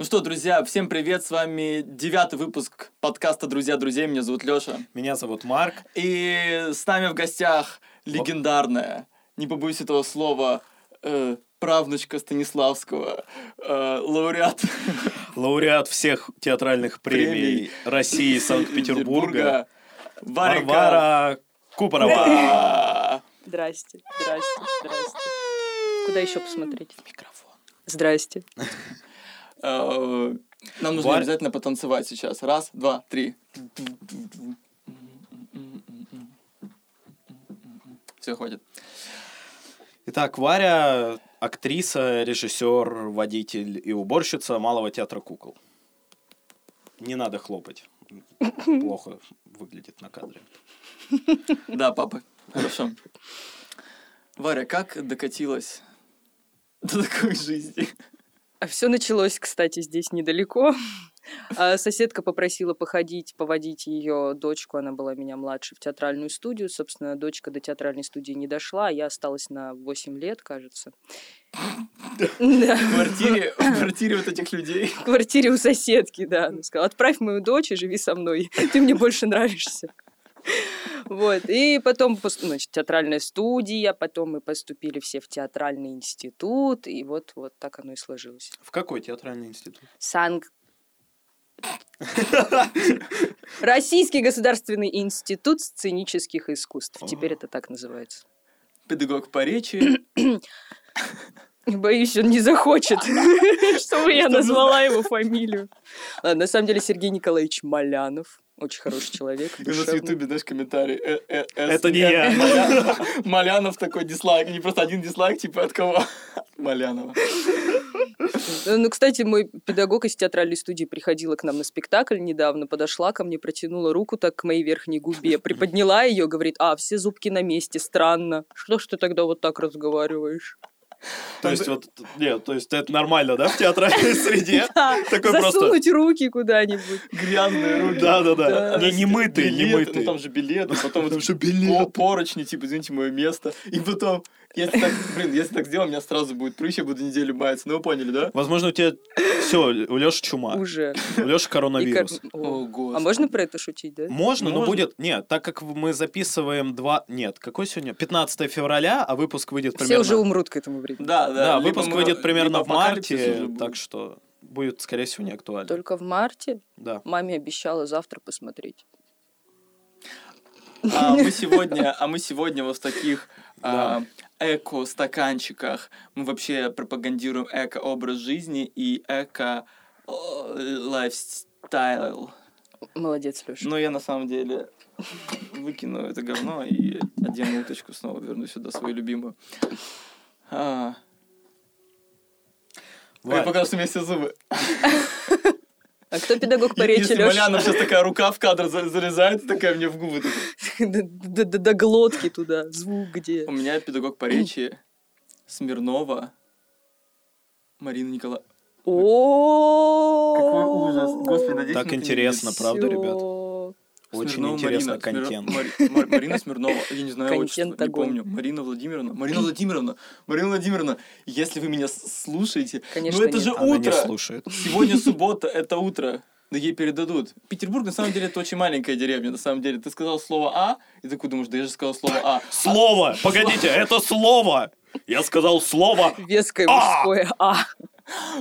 Ну что, друзья, всем привет, с вами девятый выпуск подкаста «Друзья друзей», меня зовут Лёша. Меня зовут Марк. И с нами в гостях легендарная, не побоюсь этого слова, э, правнучка Станиславского, э, лауреат. Лауреат всех театральных премий России и Санкт-Петербурга. Варя Варвара Купорова. Здрасте, здрасте, здрасте. Куда еще посмотреть? Микрофон. Здрасте. Э, Нам нужно обязательно потанцевать сейчас. Раз, два, три. Все, хватит. Итак, Варя актриса, режиссер, водитель и уборщица Малого театра кукол. Не надо хлопать. Плохо выглядит на кадре. Да, папа. Хорошо. Варя, как докатилась до такой жизни? А все началось, кстати, здесь недалеко. А соседка попросила походить, поводить ее дочку, она была меня младше, в театральную студию. Собственно, дочка до театральной студии не дошла, а я осталась на 8 лет, кажется. В квартире, в квартире вот этих людей. в квартире у соседки, да. Она сказала, отправь мою дочь и живи со мной, ты мне больше нравишься. Вот, и потом, пос- значит, театральная студия, потом мы поступили все в театральный институт, и вот, вот так оно и сложилось. В какой театральный институт? Санкт... Российский государственный институт сценических искусств. Теперь это так называется. Педагог по речи. Боюсь, он не захочет, чтобы я назвала его фамилию. Ладно, на самом деле Сергей Николаевич Малянов. Очень хороший человек. И у нас в. Ютубе, знаешь, комментарий. э, э, э, Это не я. Маля- Малянов такой дизлайк. Не просто один дизлайк, типа от кого? Малянова. Ну, кстати, мой педагог из театральной студии приходила к нам на спектакль недавно, подошла ко мне, протянула руку так к моей верхней губе, приподняла ее, говорит, а, все зубки на месте, странно. Что ж ты тогда вот так разговариваешь? То есть вот, нет, то есть это нормально, да, в театральной среде? Такой просто... Засунуть руки куда-нибудь. Грязные руки. Да-да-да. Да. Не, не мытый, не Билеты, мытый. Ну там же билеты, потом это же поручни, типа, извините, мое место. И потом, если так, блин, если так сделал, у меня сразу будет прыщ, я буду неделю маяться. Ну, вы поняли, да? Возможно, у тебя... Все, у Леши чума. Уже. У Леши И коронавирус. кор- О, господи. А можно про это шутить, да? Можно, но Можно. будет... Нет, так как мы записываем два... Нет, какой сегодня? 15 февраля, а выпуск выйдет Все примерно... уже умрут к этому времени. Да, да. Да, выпуск мы- выйдет примерно в марте, так что будет, скорее всего, не актуально. Только в марте Да. маме обещала завтра посмотреть. А мы сегодня, а мы сегодня вот в таких а, Да. Эко-стаканчиках. Мы вообще пропагандируем эко-образ жизни и эко-лайфстайл. Молодец, Леша. Но я на самом деле выкину это говно и одену уточку снова, верну сюда свою любимую. А, Я покажу, что у меня все зубы. А кто педагог по речи, Если Леша? Малянов сейчас такая рука в кадр за- залезает, такая мне в губы. такая. До- До до- глотки туда. Звук где? У меня педагог по речи Смирнова Марина Николаевна. О, Какой ужас. Господи, надеюсь, Так интересно, правда, ребят? Очень Смир- контент. Мари- Мар- Марина Смирнова, я не знаю отчество, не помню. Марина Владимировна. Марина Владимировна. Марина Владимировна, если вы меня слушаете, Конечно, ну это же утро. Сегодня суббота, это утро. Да ей передадут. Петербург, на самом деле, это очень маленькая деревня, на самом деле. Ты сказал слово «а», и такой думаешь, да я же сказал слово «а». Слово! Погодите, это слово! Я сказал слово! Веское А! мужское А.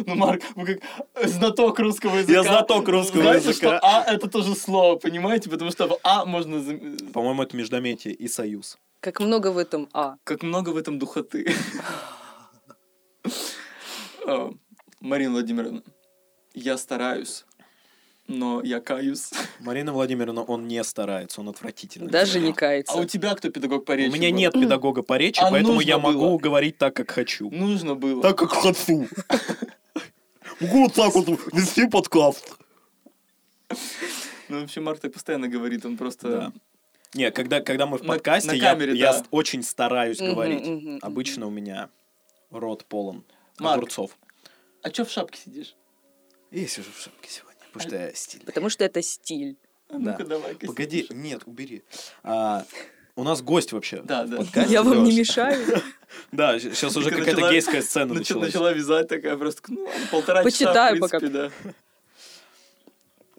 Ну, Марк, вы как знаток русского языка. Я знаток русского Знаете, языка. что «а» — это тоже слово, понимаете? Потому что в «а» можно... По-моему, это междометие и союз. Как много в этом А. Как много в этом духоты. А, Марина Владимировна, я стараюсь, но я каюсь. Марина Владимировна, он не старается, он отвратительный. Даже не А кается. у тебя кто педагог по У речи меня был? нет педагога по речи, А поэтому я могу было. говорить так, как хочу. Нужно было. Так, как хочу. Могу вот так вот вести подкаст. Ну, вообще, Марк так постоянно говорит, он просто... Да. Не, когда, когда мы в На- подкасте, на я, камере, я да. с- очень стараюсь Мгм, говорить. мгм. Обычно у меня рот полон Марк. огурцов. А чё в шапке сидишь? Я сижу в шапке сегодня, потому что я стильный. Потому что это стиль. А Да. ну-ка, давай-ка Погоди, сидишь. нет, убери. А, У нас гость вообще. Да, да. подкасте, Я вам не мешаю. Да, сейчас уже какая-то гейская сцена Нач- началась. Начала вязать такая просто, ну, полтора часа, в пока. принципе, да.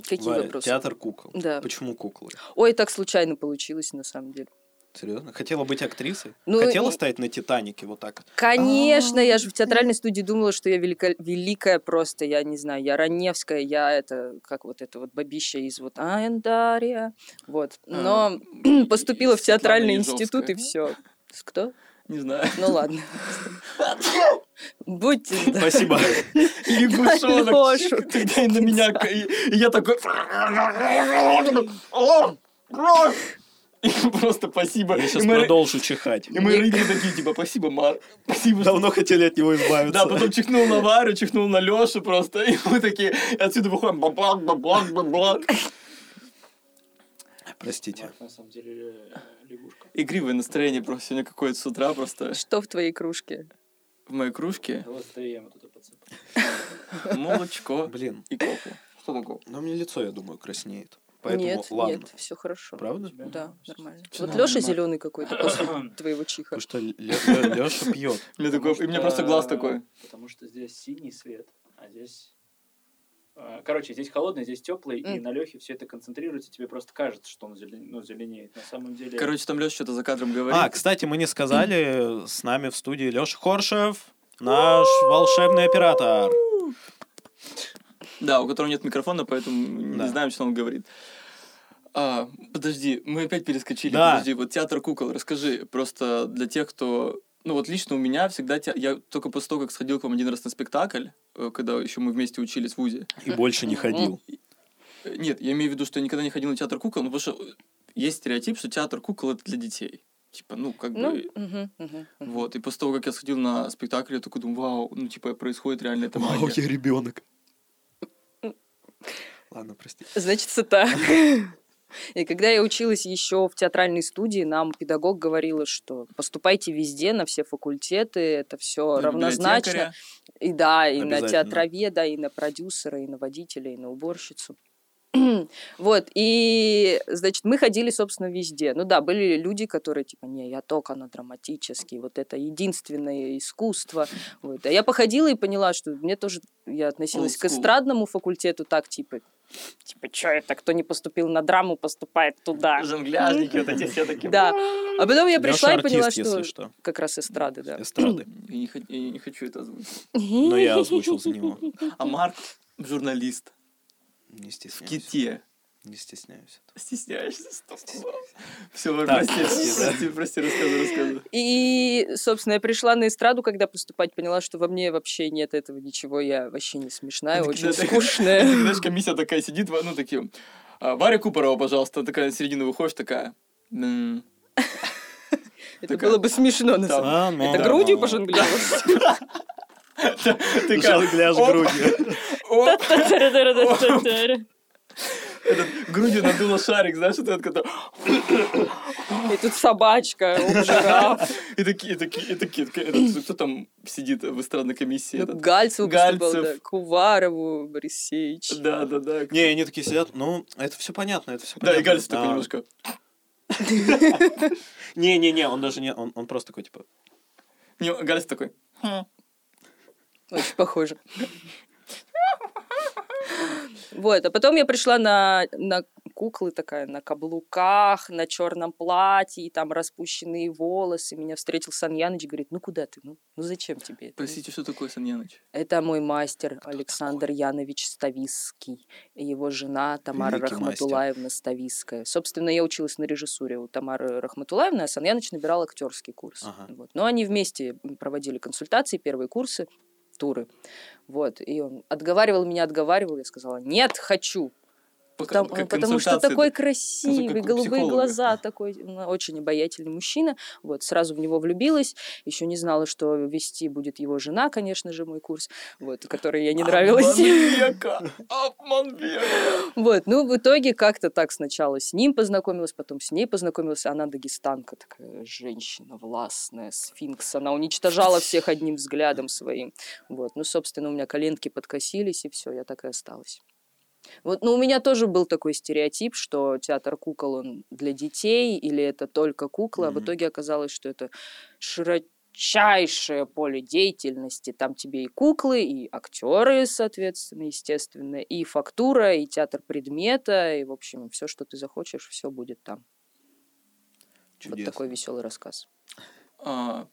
Какие Варя, вопросы? театр кукол. Да. Почему куклы? Ой, так случайно получилось на самом деле. Серьезно? Хотела быть актрисой? Ну, Хотела и- стоять на Титанике вот так? Конечно, я же в театральной студии думала, что я велика- великая просто, я не знаю, я Раневская, я это, как вот это вот бабища из вот Айндария, вот. Но поступила в Светлана театральный институт и все. Кто? Не знаю. Ну ладно. Будьте здоровы. Спасибо. Лягушонок. И на меня... И и я такой... И просто спасибо. Я И сейчас мы продолжу чихать. И мы рыгали такие, типа, спасибо, Мар. Спасибо, что Давно хотели от него избавиться. Да, потом чихнул на Варю, чихнул на Лешу просто, и мы такие и отсюда выходим, бабак, бабак, бабак. Простите. Марк, на самом деле э, лягушка. Игривое настроение просто сегодня какое-то с утра просто Что в твоей кружке? в моей кружке. Да вот это я ему туда подсыпал. Молочко Блин, и кофе. Что такое? но у меня лицо, я думаю, краснеет. Поэтому нет, ладно. нет, все хорошо. Правда? Да, нормально. Всё Вот нормально, Леша Марк. зеленый какой-то после твоего чиха. Потому что Леша пьет. У меня, Потому такой, и у меня просто глаз такой. Потому что здесь синий свет, а здесь... э, Короче, здесь холодный, здесь теплый, и на Лехе все это концентрируется, тебе просто кажется, что он зелен- ну, зеленеет. На самом деле... Короче, там Леша что-то за кадром говорит. А, кстати, мы не сказали, с нами в студии Леша Хоршев, наш волшебный оператор. Да, у которого нет микрофона, поэтому Да. не знаем, что он говорит. А, подожди, мы опять перескочили. Да. Подожди, вот театр кукол, расскажи просто для тех, кто... Ну вот лично у меня всегда... те- Я только после того, как сходил к вам один раз на спектакль, э, когда еще мы вместе учились в ВУЗе. И больше не ходил. Э, Нет, я имею в виду, что я никогда не ходил на театр кукол, ну потому что есть стереотип, что театр кукол это для детей. Типа, ну, как Ну, бы... мгм, мгм. Вот, и после того, как я сходил на спектакль, я такой думаю, вау, ну, типа, происходит реально эта Вау, магия. я ребенок. Ладно, прости. Значит, это так. И когда я училась еще в театральной студии, нам педагог говорила, что поступайте везде, на все факультеты, это все На равнозначно. И да, и на театроведа, и на продюсера, и на водителя, и на уборщицу. Вот, и, значит, мы ходили, собственно, везде. Ну да, были люди, которые, типа, не, я только на драматический, вот это единственное искусство. Вот. А я походила и поняла, что мне тоже, я относилась к эстрадному факультету так, типа, типа, что это, кто не поступил на драму, поступает туда. Жонгляжники вот эти все такие. Да. А потом я пришла и поняла, что как раз эстрады, да. Эстрады. Я не, хот- я не хочу это озвучить. Но я озвучил за него. А Марк журналист Не в стесняюсь. Ките. Не стесняюсь. Стесняешься? Все, Так, прости, прости, прости, прости, рассказывай, рассказывай. И, собственно, я пришла на эстраду, когда поступать, поняла, что во мне вообще нет этого ничего, я вообще не смешная, очень скучная. Знаешь, комиссия такая сидит, ну, такие, «А, Варя Купорова, пожалуйста, такая на середину выходишь, такая, «М, Это было бы смешно, на самом деле. Это грудью пожонглировать. Жонгляж оп, грудью. этот, грудью надула шарик, знаешь, этот, который, И тут собачка, жираф. и такие, и такие, и такие, этот, кто там сидит в эстрадной комиссии? Ну? Гальцев Гальцев. да, Куварову, Борисевич. Да, да, да. Не, они такие сидят, ну, это все понятно, это все Да, понятно. и Гальцев такой А, немножко. Не-не-не, он даже не, он, он просто такой, типа, Не, Гальцев такой. Очень похоже. Вот, а потом я пришла на, на куклы такая, на каблуках, на черном платье, и там распущенные волосы. Меня встретил Сан Яныч, говорит, ну куда ты? Ну, ну зачем тебе это? Простите, что такое Саньяныч? Это мой мастер Александр Янович Стависский и его жена Тамара Великий Рахматулаевна Стависская. Собственно, я училась на режиссуре у Тамары Рахматулаевны, а Сан Яныч набирал актерский курс. Ага. Вот. Но они вместе проводили консультации, первые курсы, туры. Вот. И он отговаривал меня, отговаривал. Я сказала, нет, хочу. Потому, как потому что такой как красивый, голубые психолога. глаза, такой ну, очень обаятельный мужчина. Вот, сразу в него влюбилась. Еще не знала, что вести будет его жена, конечно же, мой курс, вот, которой я не нравилась. Вот, ну, в итоге как-то так сначала с ним познакомилась, потом с ней познакомилась. Она дагестанка, такая женщина властная, сфинкс. Она уничтожала всех одним взглядом своим. Вот, ну, собственно, у меня коленки подкосились, и все, я так и осталась. Вот, ну, у меня тоже был такой стереотип, что театр кукол, он для детей, или это только куклы, а в итоге оказалось, что это широчайшее поле деятельности. Там тебе и куклы, и актеры, соответственно, естественно, и фактура, и театр предмета, и, в общем, все, что ты захочешь, все будет там. Вот Чудесно. такой веселый рассказ. А,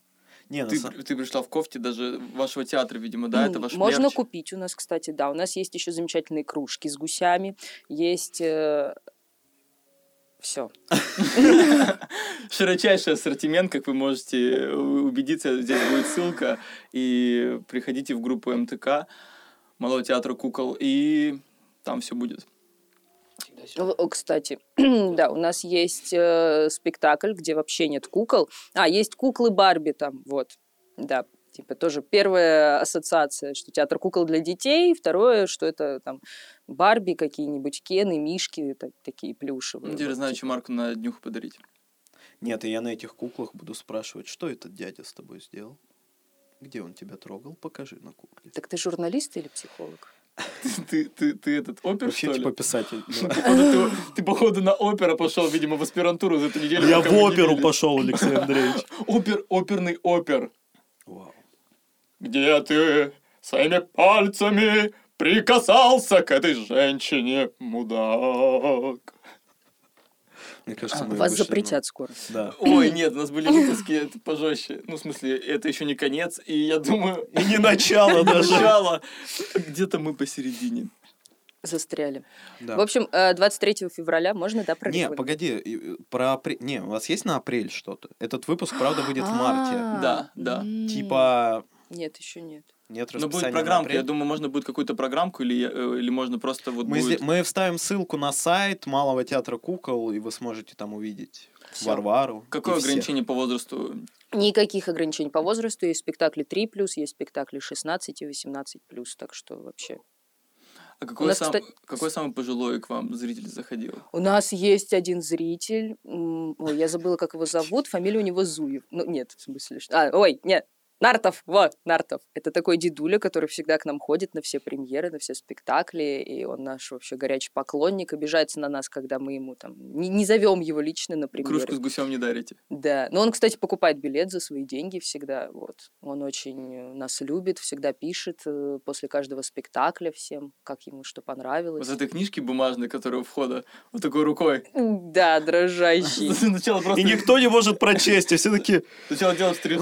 Не, ты, са- ты пришла в кофте даже вашего театра, видимо, да? Это М, ваш Можно мерч? купить у нас, кстати, да. У нас есть еще замечательные кружки с гусями. Есть... Все. Широчайший ассортимент, как вы можете убедиться, здесь будет ссылка. И приходите в группу МТК, Малого театра кукол, и там все будет. Кстати, да, у нас есть э, спектакль, где вообще нет кукол. А, есть куклы Барби там, вот. Да, типа тоже первая ассоциация, что театр кукол для детей, второе, что это там Барби какие-нибудь, Кены, Мишки, так- такие плюшевые. Теперь вот, знаю, типа. что Марку на днюху подарить. Нет, и я на этих куклах буду спрашивать, что этот дядя с тобой сделал? Где он тебя трогал? Покажи на кукле. Так ты журналист или психолог? Ты, ты, ты этот опер, Вообще, что ли? типа, писатель. да. Походу, ты, ты, походу, на опера пошел, видимо, в аспирантуру за эту неделю. Я в оперу пошел, Алексей Андреевич. Опер, оперный опер. Вау. Где ты своими пальцами прикасался к этой женщине, мудак? Мне кажется, мы Вас на- запретят скоро. Да. Ой, нет, у нас были выпуски это пожестче. Ну, в смысле, это еще не конец, и я думаю... И не начало даже. Начало. Где-то мы посередине. Застряли. Да. В общем, э, 23 февраля можно, да, Не, прорекламировать? погоди, и, э, про апрель. Не, у вас есть на апрель что-то? Этот выпуск, правда, выйдет в марте. А, Да, да. Типа Нет, еще нет. Нет Но расписания будет программка, я думаю, можно будет какую-то программку, или, э, или можно просто вот Мы, будет... мы вставим ссылку на сайт Малого театра кукол, и вы сможете там увидеть Всё. Варвару. Какое и всех. ограничение по возрасту? Никаких ограничений по возрасту. Есть спектакли 3+, есть спектакли 16 и 18+. Так что вообще... А какой, нас, сам- кстати- какой самый пожилой к вам зритель заходил? У нас есть один зритель. Ой, я забыла, как его зовут. Фамилия у него Зуев. Ну, нет, в смысле... что- А, ой, нет. Нартов, вот, Нартов. Это такой дедуля, который всегда к нам ходит на все премьеры, на все спектакли, и он наш вообще горячий поклонник, обижается на нас, когда мы ему там не, не зовем его лично на премьеры. Кружку с гусем не дарите. Да, но он, кстати, покупает билет за свои деньги всегда, вот. Он очень э, нас любит, всегда пишет э, после каждого спектакля всем, как ему что понравилось. Вот этой книжки бумажной, которая у входа, вот такой рукой. Да, дрожащий. И никто не может прочесть, и все таки Сначала делал штрих-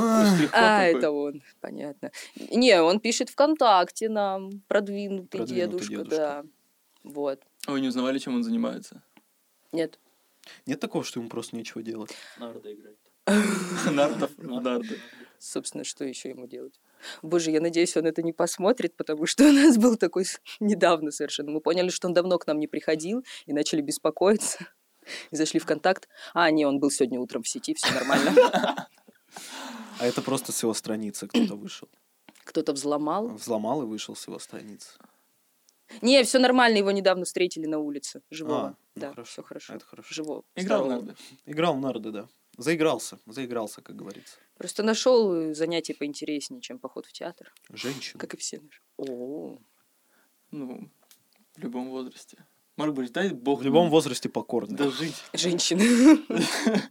А, такой. это он, понятно. Не, он пишет ВКонтакте нам, продвинутый, Продвинутый дедушка, дедушка. да. Вот. А вы не узнавали, чем он занимается? Нет. Нет такого, что ему просто нечего делать. Нарды играет. Нардов, нарды. Собственно, что еще ему делать? Боже, я надеюсь, он это не посмотрит, потому что у нас был такой недавно совершенно. Мы поняли, что он давно к нам не приходил и начали беспокоиться. И зашли в контакт. А, не, он был сегодня утром в сети, все нормально. А это просто с его страницы кто-то вышел. Кто-то взломал. Взломал и вышел с его страницы. Не, все нормально, его недавно встретили на улице. Живого. А, ну да, хорошо. все хорошо. Это хорошо. Живого. Играл в нарды. Играл в нарды, да. Заигрался, заигрался, как говорится. Просто нашел занятие поинтереснее, чем поход в театр. Женщина. Как и все наши. О, Ну, в любом возрасте. Марк Борисович, дай бог В любом возрасте покорно. дожить. женщины.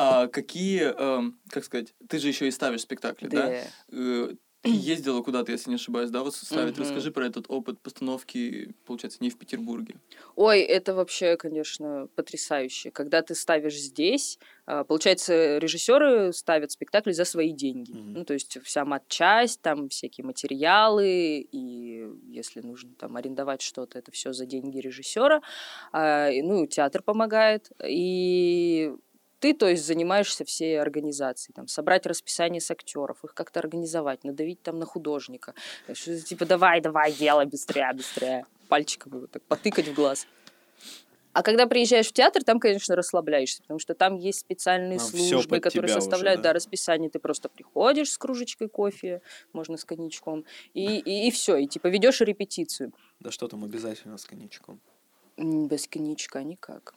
А какие, эм, как сказать, ты же еще и ставишь спектакли, да? Да. Э, ездила куда-то, если не ошибаюсь, да, вот ставить. Мгм. Расскажи про этот опыт постановки, получается, не в Петербурге. Ой, это вообще, конечно, потрясающе. Когда ты ставишь здесь, а, получается, режиссеры ставят спектакль за свои деньги. Мгм. Ну, то есть вся матчасть, там всякие материалы, и если нужно там арендовать что-то, это все за деньги режиссера. А, Ну, театр помогает. И ты, то есть, занимаешься всей организацией, там, собрать расписание с актеров, их как-то организовать, надавить там на художника. Что, типа, давай, давай, делай быстрее, быстрее. Пальчиком его так потыкать в глаз. А когда приезжаешь в театр, там, конечно, расслабляешься, потому что там есть специальные всё службы, которые тебя уже, составляют да. да, расписание. Ты просто приходишь с кружечкой кофе, можно с коньячком, и, и, все, и типа ведешь репетицию. Да что там обязательно с коньячком. Без коньячка никак.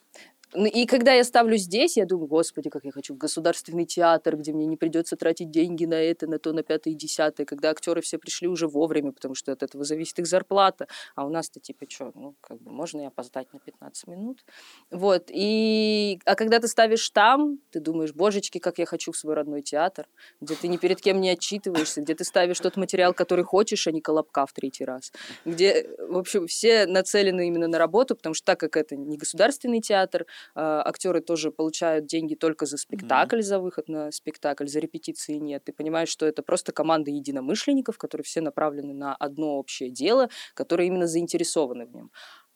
Ну, И когда я ставлю здесь, я думаю, господи, как я хочу в государственный театр, где мне не придется тратить деньги на это, на то, на пятое и десятое, когда актеры все пришли уже вовремя, потому что от этого зависит их зарплата. А у нас-то типа что, ну, как бы, можно и опоздать на 15 минут. Вот, и... А когда ты ставишь там, ты думаешь, божечки, как я хочу в свой родной театр, где ты ни перед кем не отчитываешься, где ты ставишь тот материал, который хочешь, а не колобка в третий раз. Где, в общем, все нацелены именно на работу, потому что так как это не государственный театр, актеры тоже получают деньги только за спектакль, за выход на спектакль, за репетиции нет. Ты понимаешь, что это просто команда единомышленников, которые все направлены на одно общее дело, которые именно заинтересованы в нем.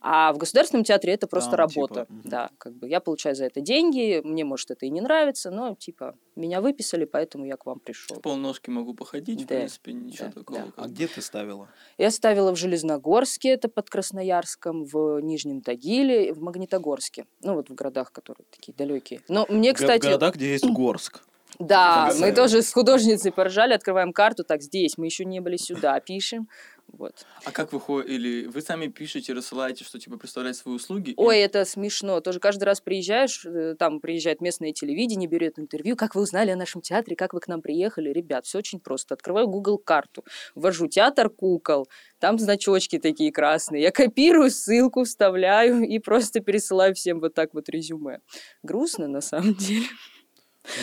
А в государственном театре это просто Там, типа, работа. мгм. Да, как бы я получаю за это деньги, мне, может, это и не нравится, но, типа, меня выписали, поэтому я к вам пришел. В полножки могу походить, в Да, принципе, ничего да, такого. да. А где ты ставила? Я ставила в Железногорске, это под Красноярском, в Нижнем Тагиле, в Магнитогорске. Ну, вот в городах, которые такие далекие. Но мне, кстати... В городах, где есть Горск. Да, мы тоже с художницей поржали, открываем карту, так, здесь, мы еще не были сюда, пишем. Вот. А как вы ходите? Или вы сами пишете, рассылаете, что типа представлять свои услуги? Ой, это смешно. Тоже каждый раз приезжаешь, э, там приезжает местное телевидение, берет интервью. Как вы узнали о нашем театре, как вы к нам приехали? Ребят, все очень просто. Открываю Google карту, ввожу театр кукол, там значочки такие красные. Я копирую ссылку, вставляю и просто пересылаю всем вот так вот резюме. Грустно на самом деле.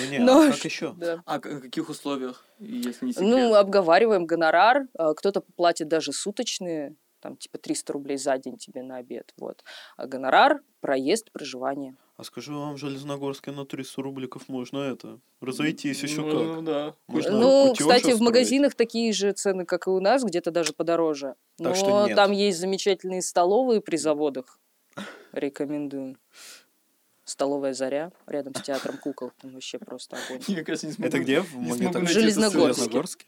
Ну не, Но а как еще? Да. А на каких условиях, если не секрет? Ну, обговариваем гонорар. а, Кто-то платит даже суточные, там типа 300 рублей за день тебе на обед. Вот. А гонорар, проезд, проживание. А скажу вам, в Железногорске на 300 рубликов можно это, разойтись еще ну, как. да. Можно ну, кстати, в устроить. магазинах такие же цены, как и у нас, где-то даже подороже. Так Но что нет. там есть замечательные столовые при заводах. Рекомендую. Столовая заря рядом с театром кукол. Там вообще просто огонь. Я, кажется, не смогу. Это где? В Железногорске. Железногорске?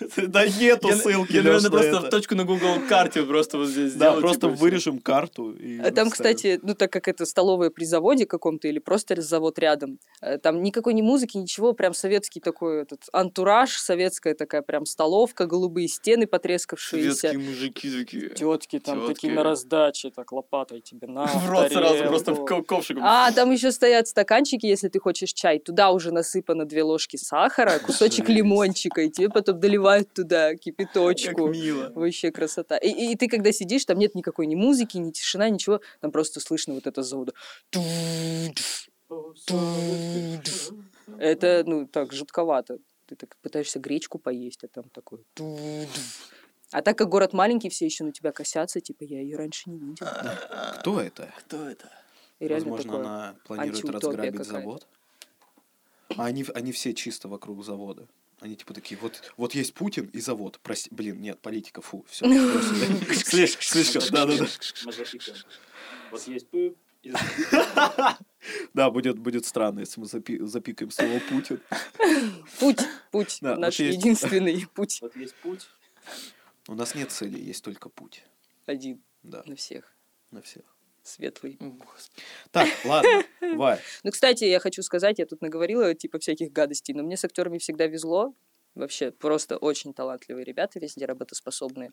Да. Нету Я, ссылки, я, наверное, просто это. в точку на Google карте просто вот здесь Да, просто типа, вырежем карту и А Там, кстати, ну так как это столовая при заводе каком-то или просто завод рядом, э, там никакой ни музыки, ничего, прям советский такой этот антураж, советская такая прям столовка, голубые стены потрескавшиеся. Советские мужики такие. Тетки там такие на раздаче, так лопатой тебе на В рот сразу, просто в ко- ковшик. А, там еще стоят стаканчики, если ты хочешь чай. Туда уже насыпано две ложки сахара, кусочек лимончика, и тебе потом доливают туда Как кипяточку. мило. Вообще красота. И, и- и ты когда сидишь, там нет никакой ни музыки, ни тишина, ничего. Там просто слышно вот это завода. Это, ну, так, жутковато. Ты так пытаешься гречку поесть, а там такой... А так как город маленький, все еще на тебя косятся, типа, я ее раньше не видел. Кто это? Кто это? И Возможно, такое. она планирует разграбить завод. А они, они все чисто вокруг завода. Они типа такие, вот, вот есть Путин и завод. Прости, блин, нет, политика, фу, все. Слишком, слишком, да-да-да. Вот есть Да, будет, будет странно, если мы запи- запикаем слово Путин. Путь, путь, Да, наш вот есть- единственный путь. вот есть путь. У нас нет цели, есть только путь. Один Да, на всех. на всех. Светлый. Господи. Так, ладно, Вай. Ну, кстати, я хочу сказать, я тут наговорила типа всяких гадостей, но мне с актерами всегда везло. Вообще, просто очень талантливые ребята, везде работоспособные.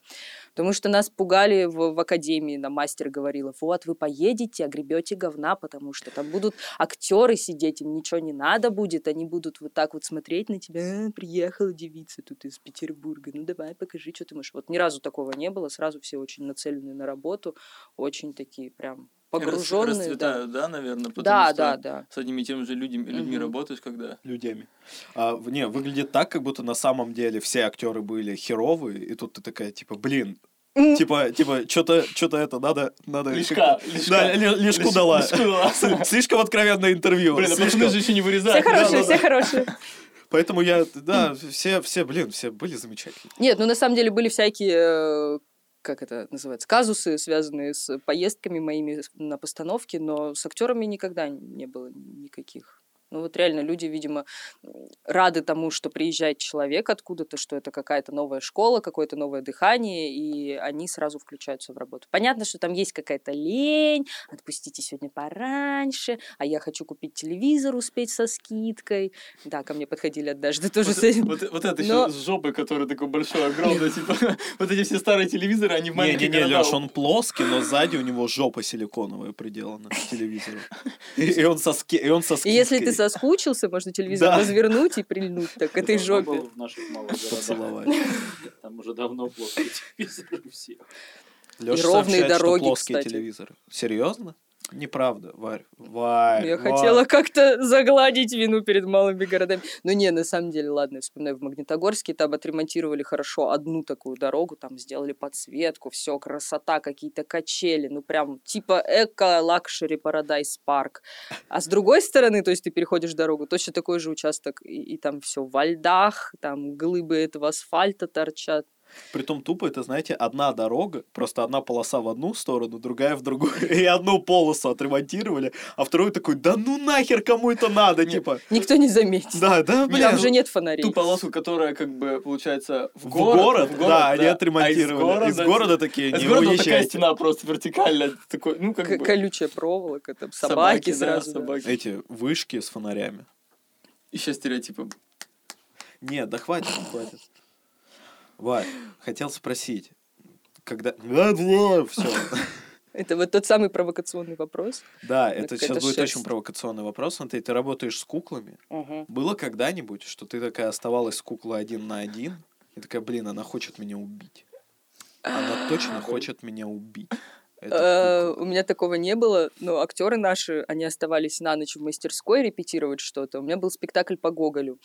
Потому что нас пугали в, в академии, на мастер говорила, вот, вы поедете, огребете говна, потому что там будут актеры сидеть, им ничего не надо будет, они будут вот так вот смотреть на тебя, «А, приехала девица тут из Петербурга, ну давай, покажи, что ты можешь. Вот ни разу такого не было, сразу все очень нацелены на работу, очень такие прям погруженные. Да, Расцветают, да, наверное? потому да, что да, да. С одними и теми же людьми, людьми работаешь, когда... Людьми. А, не, выглядит так, как будто на самом деле все актеры были херовые, и тут ты такая, типа, блин, типа, типа, что-то, что-то это надо, надо. Лишка, лишка. Да, ли- лишку Лиш- дала. лишку дала. Слишком откровенное интервью. Блин, а слишком. пацаны же еще не Все вырезают. хорошие, да, все хорошие. Поэтому я, да, все, все, блин, все были замечательные. Нет, ну на самом деле были всякие, э, как это называется, казусы, связанные с поездками моими на постановке, но с актерами никогда не было никаких Ну вот реально люди, видимо, рады тому, что приезжает человек откуда-то, что это какая-то новая школа, какое-то новое дыхание, и они сразу включаются в работу. Понятно, что там есть какая-то лень, отпустите сегодня пораньше, а я хочу купить телевизор, успеть со скидкой. Да, ко мне подходили однажды тоже с этим. Вот, вот это Но- еще с жопой, который такой большой, огромный, типа, вот эти все старые телевизоры, они в маленьких Не-не-не. Леш, он плоский, но сзади у него жопа силиконовая приделана к телевизору. И, он со ски- и он со И если ты скидкой. Соскучился, можно телевизор Да. развернуть и прильнуть так к этой жопе. в наших малых городах. Поцеловать. Там уже давно плоские телевизоры у всех. Леша ровные сообщает, что дороги, плоские кстати. телевизоры. Серьезно? Неправда, Варь. Варь, Я Варь. хотела как-то загладить вину перед малыми городами. Но не, на самом деле, ладно, я вспоминаю, в Магнитогорске там отремонтировали хорошо одну такую дорогу, там сделали подсветку, все, красота, какие-то качели, ну прям типа эко-лакшери парадайз парк. А с другой стороны, то есть ты переходишь дорогу, точно такой же участок, и, и там все во льдах, там глыбы этого асфальта торчат. Притом тупо это, знаете, одна дорога, просто одна полоса в одну сторону, другая в другую. И одну полосу отремонтировали, а вторую такой, да ну нахер кому это надо, Нет. типа. Никто не заметит. Да, да, блин. Там же нет фонарей. Ту полосу, которая, как бы, получается, в В город. город, в да, они А отремонтировали. Из города такие, а из не города вот такая уезжайте. стена просто вертикальная. Такой, ну, как К- бы... Колючая проволока, там собаки, да, сразу. да. собаки. Эти вышки с фонарями. Еще стереотипы. Нет, да хватит, хватит. Варь, хотел спросить, когда... Все. Это вот тот самый провокационный вопрос. Да, это сейчас будет шерсть. очень провокационный вопрос. Смотри, ты работаешь с куклами. Было когда-нибудь, что ты такая оставалась с куклой один на один, и такая, блин, она хочет меня убить. Она точно хочет меня убить. Э. У меня такого не было, но актеры наши, они оставались на ночь в мастерской репетировать что-то. У меня был спектакль по Гоголю.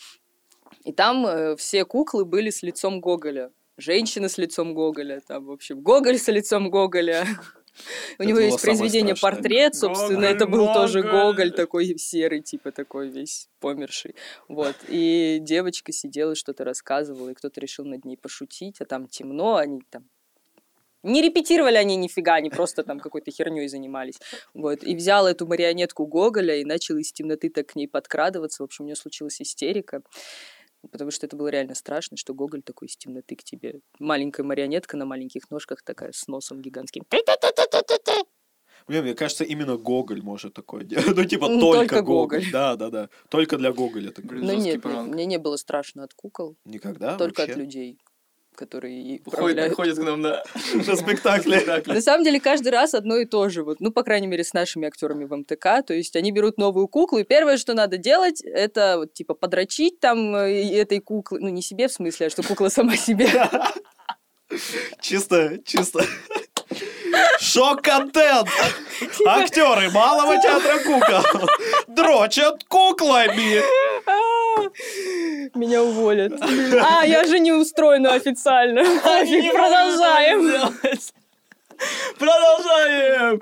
И там э, все куклы были с лицом Гоголя. Женщина с лицом Гоголя, там, в общем, Гоголь с лицом Гоголя. У него есть произведение. «Портрет», собственно, это был тоже Гоголь. Гоголь, такой серый, типа такой весь померший. Вот. И девочка сидела, что-то рассказывала, и кто-то решил над ней пошутить, а там темно, они там не репетировали они нифига, они просто там какой-то херней занимались. Вот. И взял эту марионетку Гоголя и начал из темноты так к ней подкрадываться. В общем, у нее случилась истерика. Потому что это было реально страшно, что Гоголь такой из темноты к тебе. Маленькая марионетка на маленьких ножках такая с носом гигантским. Блин, мне кажется, именно Гоголь может такое делать. Ну, типа, Ну, только только Гоголь. Гоголь. Да, да, да. Только для Гоголя. Блин, Ну нет, пранк. мне не было страшно от кукол, Никогда только вообще? от людей, которые и управляют. ходит к нам на... На спектакле. На самом деле каждый раз одно и то же. Вот, ну, по крайней мере, с нашими актерами в МТК. То есть они берут новую куклу, и первое, что надо делать, это вот, типа подрочить там э, этой куклы. Ну, не себе в смысле, а что кукла сама себе. Чисто, чисто. Шок-контент! Актеры малого театра кукол дрочат куклами. Меня уволят. А, я же не устроена официально. Пофиг, продолжаем. Продолжаем!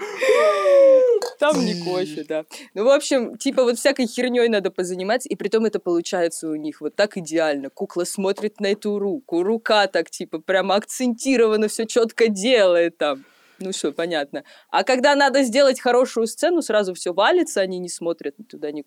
Там не кофе, да. Ну, в общем, типа вот всякой херней надо позаниматься, и притом это получается у них вот так идеально. Кукла смотрит на эту руку, рука так типа прямо акцентированно все четко делает там. Ну все, понятно. А когда надо сделать хорошую сцену, сразу все валится, они не смотрят туда ни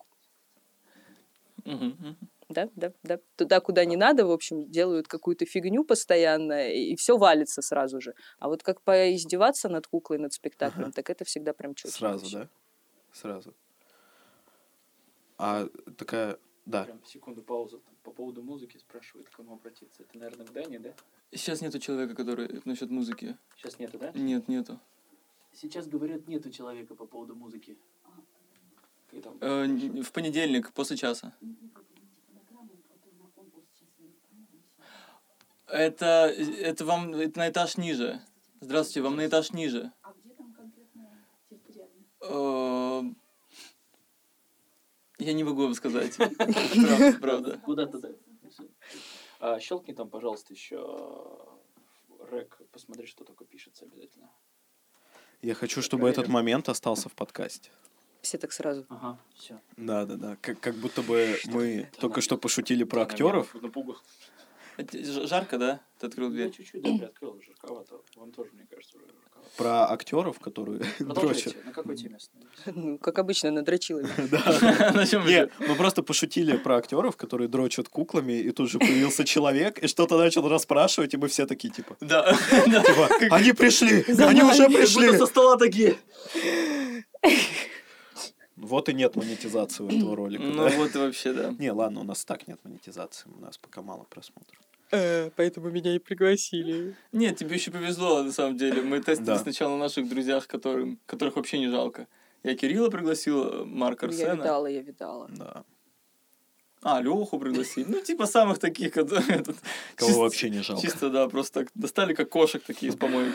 Мгм, мгм. да, да, да, туда, куда не надо, в общем, делают какую-то фигню постоянно, и, все валится сразу же. А вот как поиздеваться над куклой, над спектаклем, так это всегда прям чуть Сразу, да? Сразу. А такая, да. Прям секунду паузу. По поводу музыки спрашивают, к кому обратиться. Это, наверное, к Дане, да? Сейчас нету человека, который насчет музыки. Сейчас нету, да? Нет, нету. Сейчас говорят, нету человека по поводу музыки. Там? Э, в понедельник, после часа. Это, это вам это на этаж ниже. Здравствуйте, вам на этаж ниже. А где там конкретно территориально? Э, Я не могу вам сказать. Правда, правда. Куда-то да. А, щелкни там, пожалуйста, еще рэк, посмотри, что такое пишется обязательно. Я хочу, чтобы этот момент остался в подкасте. Все так сразу. Ага, все. Да, да, да. Как, как будто бы мы только что пошутили про актеров. Напугал. А те- ж- Жарко, да? Ты открыл Я дверь. чуть-чуть, да, приоткрыл, жарковато. Вам тоже, мне кажется, уже жарковато. Про актеров, которые дрочат. На какой теме? Ну, как обычно. На чем Не, мы просто пошутили про актеров, которые дрочат куклами, и тут же появился человек, и что-то начал расспрашивать, и мы все такие, типа, Да. да. типа, они пришли, они уже пришли. со стола такие. Вот и нет монетизации у этого ролика. Ну да. вот и вообще, да. Не, ладно, у нас так нет монетизации, у нас пока мало просмотров. Поэтому меня и пригласили. Нет, тебе еще повезло, на самом деле. Мы тестили Да. сначала на наших друзьях, которым, которых вообще не жалко. Я Кирилла пригласил, Марка Я Арсена. видала, я видала. Да. А, Леху пригласили. Ну, типа самых таких, которые Кого чисто- вообще не жалко. Чисто, да, просто так достали как кошек такие из помойки.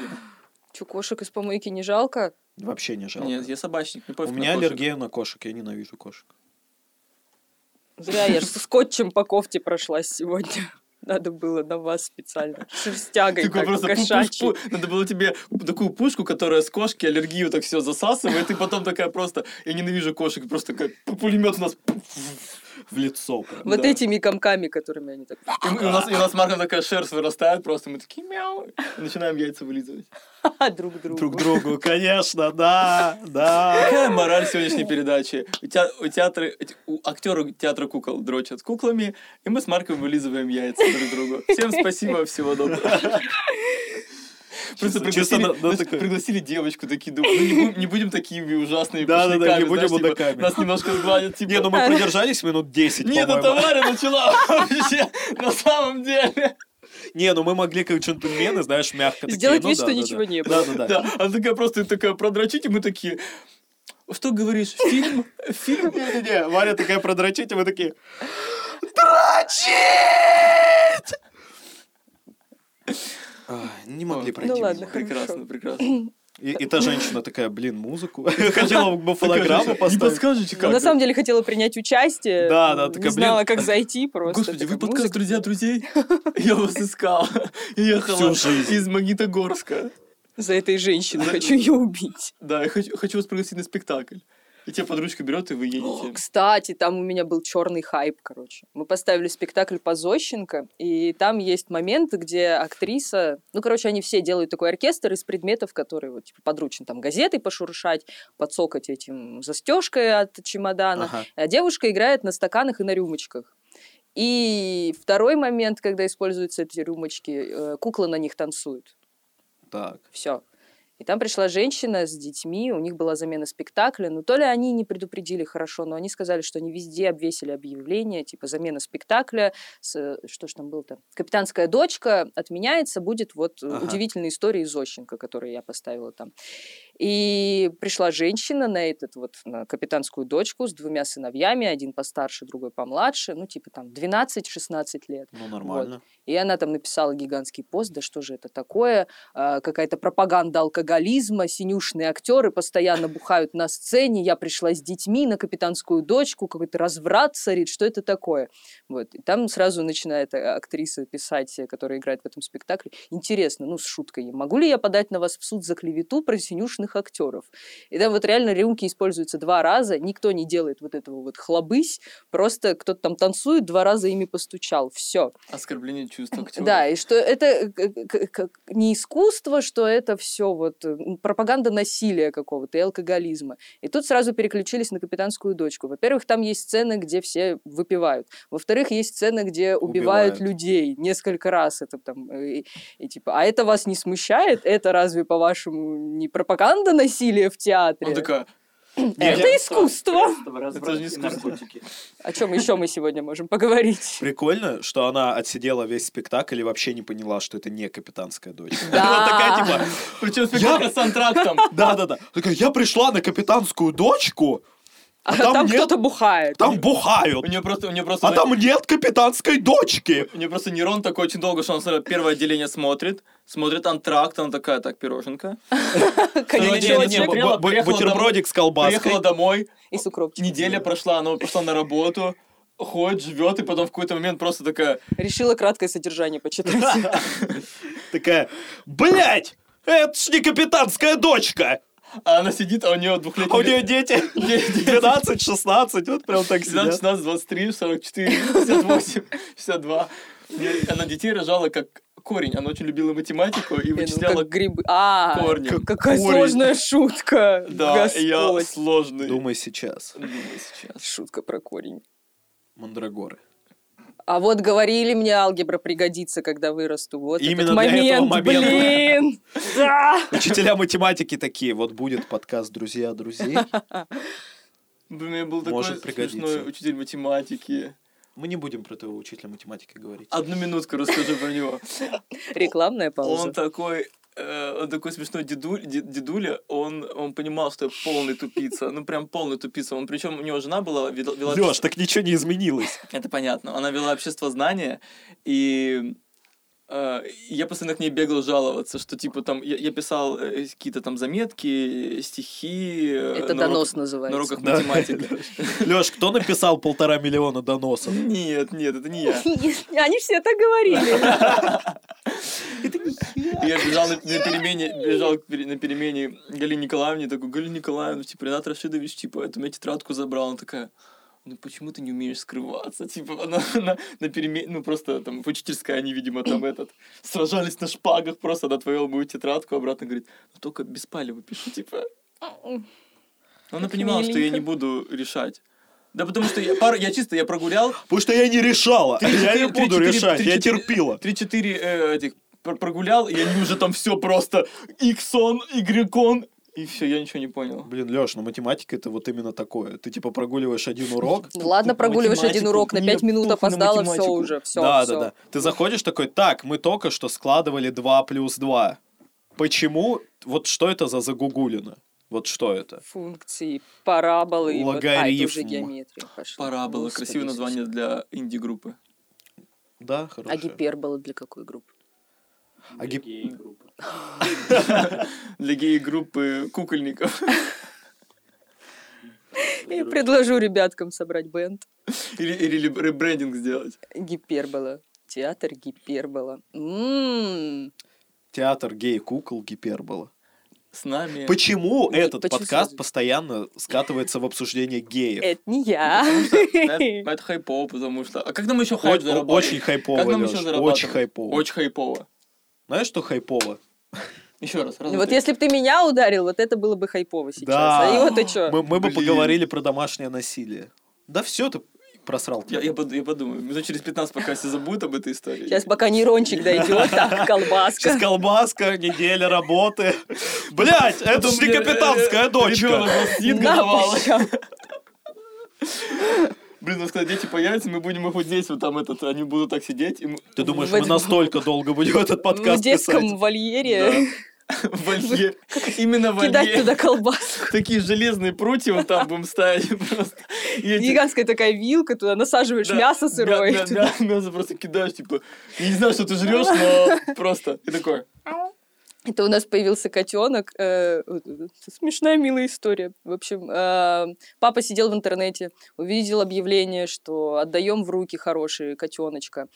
Че, кошек из помойки не жалко? Вообще не жалко. Нет, я собачник, не У пофиг на меня кошек. аллергия на кошек, я ненавижу кошек. Зря я ж со скотчем по кофте прошлась сегодня. Надо было на вас специально. Шерстягой Такой так, просто Надо было тебе такую пушку, которая с кошки аллергию так все засасывает, и потом такая просто, я ненавижу кошек, просто такая пулемет у нас. В лицо прям. Вот Да. этими комками, которыми они так... И, у нас, и у нас с Марком такая шерсть вырастает, просто мы такие мяу, начинаем яйца вылизывать. друг другу. Друг другу, конечно, да, да. Какая мораль сегодняшней передачи? У, теа- у, театра, у актеры театра кукол дрочат куклами, и мы с Марком вылизываем яйца друг другу. Всем спасибо, всего доброго. Просто пригласили, на- на знаешь, такой- пригласили девочку, такие думают, ну не будем, не будем такими ужасными Да-да-да, пошляками, не будем знаешь, типа, мудаками. Нас немножко сгладят, типа... Не, ну мы продержались минут 10, Нет, ну по-моему. Тамара начала вообще на самом деле. Не, ну мы могли как джентльмены, знаешь, мягко Сделать ну вид, что ничего не было. Да, да, да. Она такая просто такая продрочить, и мы такие... Что говоришь, фильм? Фильм? Не-не-не, Варя такая продрочить, и мы такие... Дрочить! Не могли Ой, пройти. Ну ладно. Прекрасно, прекрасно. И, и та женщина такая, блин, музыку. Хотела бы фонограмму Не поставить. подскажете, Но как? Ну, на самом деле хотела принять участие. Да, да, Не такая, знала, как зайти просто. Господи, вы подкаст. «Друзья друзей»? Я вас искал. Ехала из Магнитогорска. За этой женщиной хочу ее убить. Да, я хочу, хочу вас пригласить на спектакль. И тебя подружка берет, и вы О, едете. Кстати, там у меня был черный хайп, короче. Мы поставили спектакль по Зощенко, и там есть моменты, где актриса... Ну, короче, они все делают такой оркестр из предметов, которые вот, типа, подручно там газетой пошуршать, подсокать этим застежкой от чемодана. Ага. А девушка играет на стаканах и на рюмочках. И второй момент, когда используются эти рюмочки, э, куклы на них танцуют. Так. Все. И там пришла женщина с детьми, у них была замена спектакля. Ну, то ли они не предупредили хорошо, но они сказали, что они везде обвесили объявление, типа замена спектакля, с, что ж там было-то? Капитанская дочка отменяется, будет вот Ага. удивительная история из Зощенко, которую я поставила там. И пришла женщина на этот вот, на капитанскую дочку с двумя сыновьями, один постарше, другой помладше, ну, типа там 12-16 лет. Ну, нормально. И она там написала гигантский пост, да что же это такое, А, какая-то пропаганда алкоголизма, синюшные актеры постоянно бухают на сцене, я пришла с детьми на капитанскую дочку, какой-то разврат царит, что это такое? Вот. И там сразу начинает а, актриса писать, э, которая играет в этом спектакле, интересно, ну, с шуткой, могу ли я подать на вас в суд за клевету про синюшных актеров? И там вот реально рюмки используются два раза, никто не делает вот этого вот хлобысь, просто кто-то там танцует, два раза ими постучал, все. Оскорбление чувств актера. Да, и что это э, не искусство, что это все вот э, пропаганда насилия какого-то и алкоголизма. И тут сразу переключились на капитанскую дочку. Во-первых, там есть сцены, где все выпивают. Во-вторых, есть сцены, где убивают, Убивают. людей несколько раз. Это там э, и, и типа, а это вас не смущает? Это разве по-вашему не пропаганда насилия в театре? Он такая, это искусство. Это же не искусство. О чем еще мы сегодня можем поговорить? Прикольно, что она отсидела весь спектакль и вообще не поняла, что это не капитанская дочь. Да. Она такая, типа, причем спектакль с антрактом. да-да-да. Такая, я пришла на капитанскую дочку, А там там нет- кто-то бухает. там У бухают, нее просто, у нее просто, а там нет капитанской дочки. у нее просто нейрон такой очень долго, что он сразу первое отделение смотрит, смотрит антракт, она такая, так, пироженка. Бутербродик с колбаской. Приехала домой, И с укропчиком. неделя прошла, она пошла на работу, ходит, живет, и потом в какой-то момент просто такая, Решила краткое содержание почитать. Такая, блять, это ж не капитанская дочка. А она сидит, а у нее А у нее дети 12, 16, вот прям так 17, сидят. 16, 23, 44, 58, 62. Она детей рожала как корень. Она очень любила математику и Я, ну, вычисляла как грибы. А, корни. как- какая корень. сложная шутка. Да, я сложный. Думай сейчас. Думаю сейчас. Шутка про корень. Мандрагоры. А вот говорили мне, алгебра пригодится, когда вырасту. Вот Именно этот для этого момент, момента. блин. Да. Учителя математики такие, вот будет подкаст «Друзья друзей». У меня был такой смешной учитель математики. Мы не будем про этого учителя математики говорить. Одну минутку расскажу про него. Рекламная пауза. Он такой, он такой смешной дедуль, де- дедуля, он, он понимал, что я полный тупица, ну прям полный тупица. Он, причем у него жена была, вела, вела Леш, так ничего не изменилось. Это понятно. Она вела общество знания, и э, я постоянно к ней бегал жаловаться, что типа там я, я писал э, какие-то там заметки, стихи. э, Это на донос уроках- называется. На уроках Да. математики. Леш, кто написал полтора миллиона доносов? Нет, нет, это не я. Они все так говорили. Я бежал на, на перемене, бежал на перемене Галине Николаевне, такой, Галина Николаевна, типа, Ренат Рашидович, типа, это у меня тетрадку забрал. Она такая, ну почему ты не умеешь скрываться? Типа, она на, на перемене, ну просто там в учительской они, видимо, там этот, сражались на шпагах, просто она отвоевала мою тетрадку, обратно говорит, ну только без палева пишу, типа. Но она Как понимала, что я миленько. не буду решать. Да потому что я, пару, я чисто, я прогулял Потому что я не решала. Я не буду три-четыре- решать, я три-четыре- терпила. Три-четыре э, этих пр- прогулял, и они уже там все просто иксон, игрекон, и все, я ничего не понял. Блин, Леш, ну математика это вот именно такое. Ты типа прогуливаешь один урок. Ну Ладно, Типа прогуливаешь один урок, на пять минут опоздала, все уже, все. да, да, да. Ты заходишь такой, так, мы только что складывали 2 плюс 2. Почему? Вот что это за загугулина? Вот что это? Функции, параболы. и вот- А, Логарифм. геометрия пошла. Господи красивое название для инди-группы. Да, А хорошо. гипербола для какой группы? А гип-. Для гей-группы кукольников. Я предложу ребяткам собрать бенд. Или, или ребрендинг сделать. Гипербола. Театр гипербола. М, Театр гей-кукол гипербола. С нами. Почему Не, этот почему подкаст сразу? постоянно скатывается в обсуждение геев? Это не я. Это, хайпово, потому что... А как нам еще хайп заработать? Очень хайпово? Очень хайпово. Очень хайпово. Знаешь, что хайпово? Еще раз. раз, Ну Вот два, если бы ты меня ударил, вот это было бы хайпово сейчас. Да. А его ты что? Мы, мы бы поговорили про домашнее насилие. Да все, ты просрал. Я, я, я подумаю. Минут через 15 пока все забудут об этой истории. Сейчас пока нейрончик дойдет, так, колбаска. Сейчас колбаска, неделя работы. Блять, это же не мне, капитанская э, дочка. ребенок Блин, ну когда дети появятся, мы будем их вот здесь, вот там этот, они будут так сидеть. И мы... Ты думаешь, В мы этом- настолько долго будем этот В подкаст детском писать? вольере В вольере. Именно в кидать туда колбаску. Такие железные прутья вот там будем ставить просто. Гигантская такая вилка, туда насаживаешь Да, мясо мя- сырое. мя- мя- Мясо просто кидаешь, типа, я не знаю, что ты жрешь, но просто. И такой, Это у нас появился котенок. э, Смешная, милая история. В общем, э, папа сидел в интернете, увидел объявление, что отдаем в руки хороший котеночка.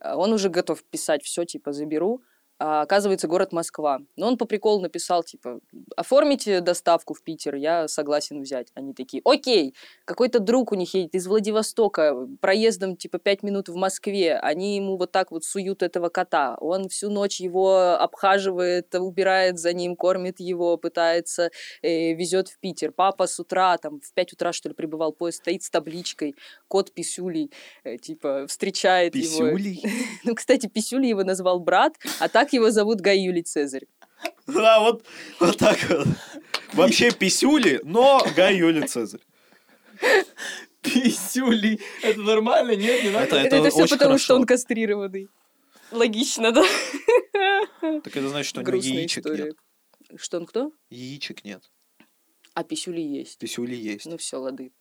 А Он уже готов писать все, типа, заберу. А оказывается, город Москва. Но он по приколу написал, типа, оформите доставку в Питер, я согласен взять. Они такие, окей, какой-то друг у них едет из Владивостока, проездом, типа, пять минут в Москве. Они ему вот так вот суют этого кота. Он всю ночь его обхаживает, убирает за ним, кормит его, пытается, э, везет в Питер. Папа с утра, там, в 5 утра, что ли, прибывал поезд, стоит с табличкой, кот Писюлей, э, типа, встречает его. Писюлей? Ну, кстати, Писюлей его назвал брат, а так его зовут Гай Юлий Цезарь. Да, вот, вот так вот. Вообще писюли, но Гай Юлий Цезарь. писюли. Это нормально? Нет, не надо? Это- Это, все очень потому, что хорошо. он кастрированный. Логично, да? Так это значит, что у него яичек история. нет. Что он кто? Яичек нет. А писюли есть. Писюли есть. Ну все, лады.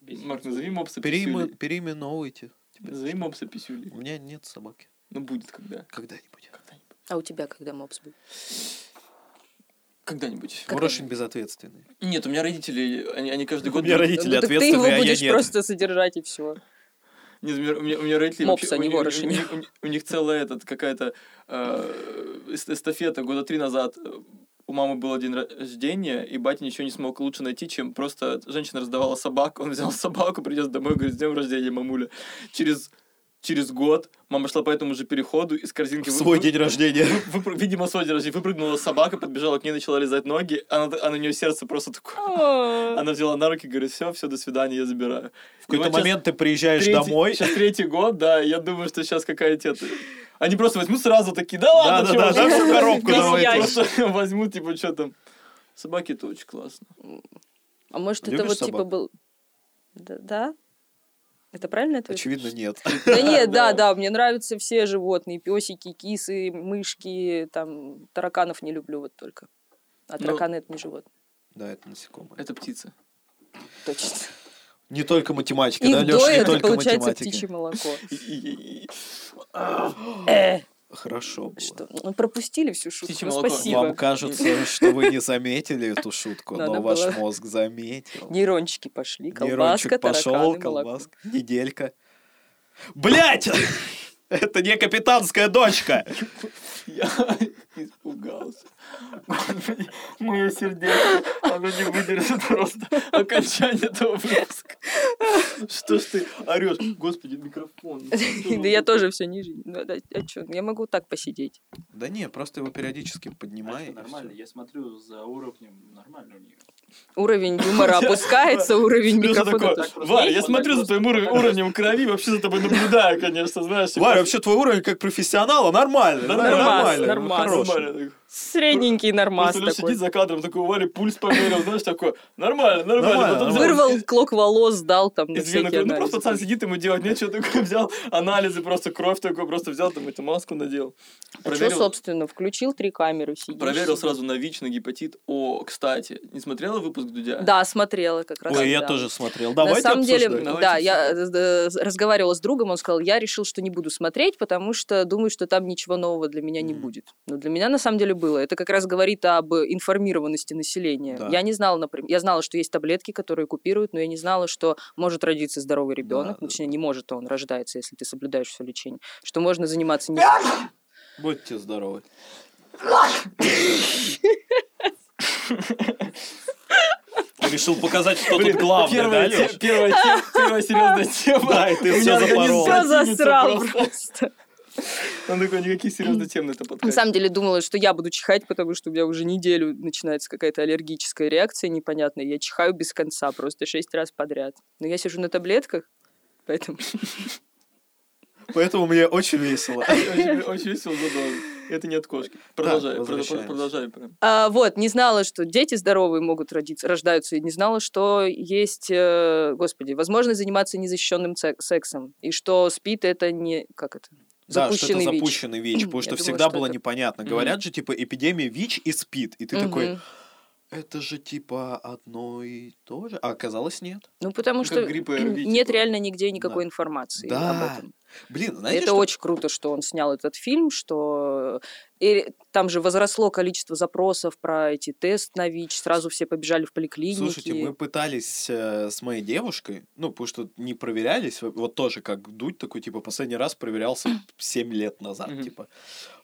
Марк, назови мопса Переиме- писюли. Переименовывайте. Назови мопса писюли. У меня нет собаки. Ну, будет когда. Когда-нибудь. А у тебя когда мопс был? Когда-нибудь. Он очень безответственный. Нет, у меня родители, они, они каждый У год... меня родители Ну, так ты его ответственные, а я будешь нет. просто содержать и все. Нет, у меня, у меня- у меня родители... Мопса, вообще- не у, них- воришь у, них- у них- у них целая этот, какая-то э, эс- эстафета года три назад. У мамы был день рождения, и батя ничего не смог лучше найти, чем просто женщина раздавала собак. Он взял собаку, придет домой, говорит, с днем рождения, мамуля. Через через год мама шла по этому же переходу из корзинки... В вы- свой вы- день рождения. выпры- видимо, свой день рождения. Выпрыгнула собака, подбежала к ней, начала лизать ноги. Она, а на нее сердце просто такое... Она взяла на руки, говорит, все, все, до свидания, я забираю. В какой-то момент ты приезжаешь домой. Сейчас третий год, да, я думаю, что сейчас какая-то... Они просто возьмут сразу такие, да ладно, чувак, да, всю коробку давайте. Просто возьмут, типа, что там. Собаки это очень классно. А может, это вот типа был... Да? Это правильно ответ? Очевидно, нет. Да нет, да, Да. мне нравятся все животные, песики, кисы, мышки, там, тараканов не люблю вот только. А Ну, тараканы это не животные, Да, это насекомые. Это птица. точно. Не только математика, да, Лёш, не только получается математика. птичье молоко. Хорошо было. Что? Ну, пропустили всю шутку, Птичье ну, молоко. спасибо. Вам кажется, что вы не заметили эту шутку, но ваш мозг заметил. Нейрончики пошли, колбаска, Нейрончик пошел, молоко. колбаска, неделька. Блять! Это не капитанская дочка! Я испугался. Господи, мое сердечко, оно не выдержит просто окончание этого выпуска. Что ж ты орешь? Господи, микрофон. Да я тоже все ниже. Ну, да, а чё, Я могу так посидеть. Да не, просто его периодически А поднимай. нормально, я смотрю за уровнем, нормально у нее. Уровень юмора опускается, уровень микрофона... Варя, я смотрю за твоим уровнем, крови, вообще за тобой наблюдаю, конечно, знаешь. Варя, вообще твой уровень как профессионала нормальный. Нормально. Нормально. Средненький нормас такой. сидит за кадром, такой, Вари пульс померил, знаешь, такой, нормально, нормально. Нормально, Потом взял Вырвал клок волос, сдал там на всякие ну просто пацан сидит, ему делать нечего, такой взял анализы, просто кровь такой, просто взял там эту маску надел. А что, собственно, включил три камеры, сидишь. проверил сразу на ВИЧ, на гепатит. О, кстати, не смотрела выпуск Дудя? Да, смотрела как раз. Ой, я тоже смотрел. На Давайте самом деле, да, я э, э, разговаривала с другом, он сказал, я решил, что не буду смотреть, потому что думаю, что там ничего нового для меня не будет. Но для меня на самом деле было. Это как раз говорит об информированности населения. Да. Я не знала, например, я знала, что есть таблетки, которые купируют, но я не знала, что может родиться здоровый ребенок, да, точнее не может, он рождается, если ты соблюдаешь все лечение, что можно заниматься не Будьте здоровы. Решил показать, кто тут главный, да, первая, Лёш? те- первая, те- первая серьезная тема. Да, и ты меня запорол. все засрал просто. просто. Он такой, никаких серьезных тем на этом На подкасте. самом деле думала, что я буду чихать, потому что у меня уже неделю начинается какая-то аллергическая реакция непонятная. Я чихаю без конца, просто шесть раз подряд. Но я сижу на таблетках, поэтому... Поэтому мне очень весело. Очень, очень весело, забавно. Это не от кошки. Продолжай, прод- возвращаемся. продолжай прям. А, вот, не знала, что дети здоровые могут родиться, рождаются, и не знала, что есть, э, господи, возможность заниматься незащищенным сек- сексом, и что спит это не... Как это? Да, что это Запущенный ВИЧ. запущенный ВИЧ, потому что думала, всегда что было это- непонятно. Говорят же, типа, эпидемия ВИЧ и СПИД. И ты такой, это же, типа, одно и то же. А оказалось, нет. Ну, потому Ну, что ОРВИ, нет реально нигде никакой Да. информации Да. об этом. Блин, знаете, это что? очень круто, что он снял этот фильм, что и там же возросло количество запросов про эти тест на ВИЧ, сразу все побежали в поликлиники. Слушайте, мы пытались э, с моей девушкой, ну, потому что не проверялись, вот- тоже как Дудь такой, типа, последний раз проверялся 7 лет назад, типа.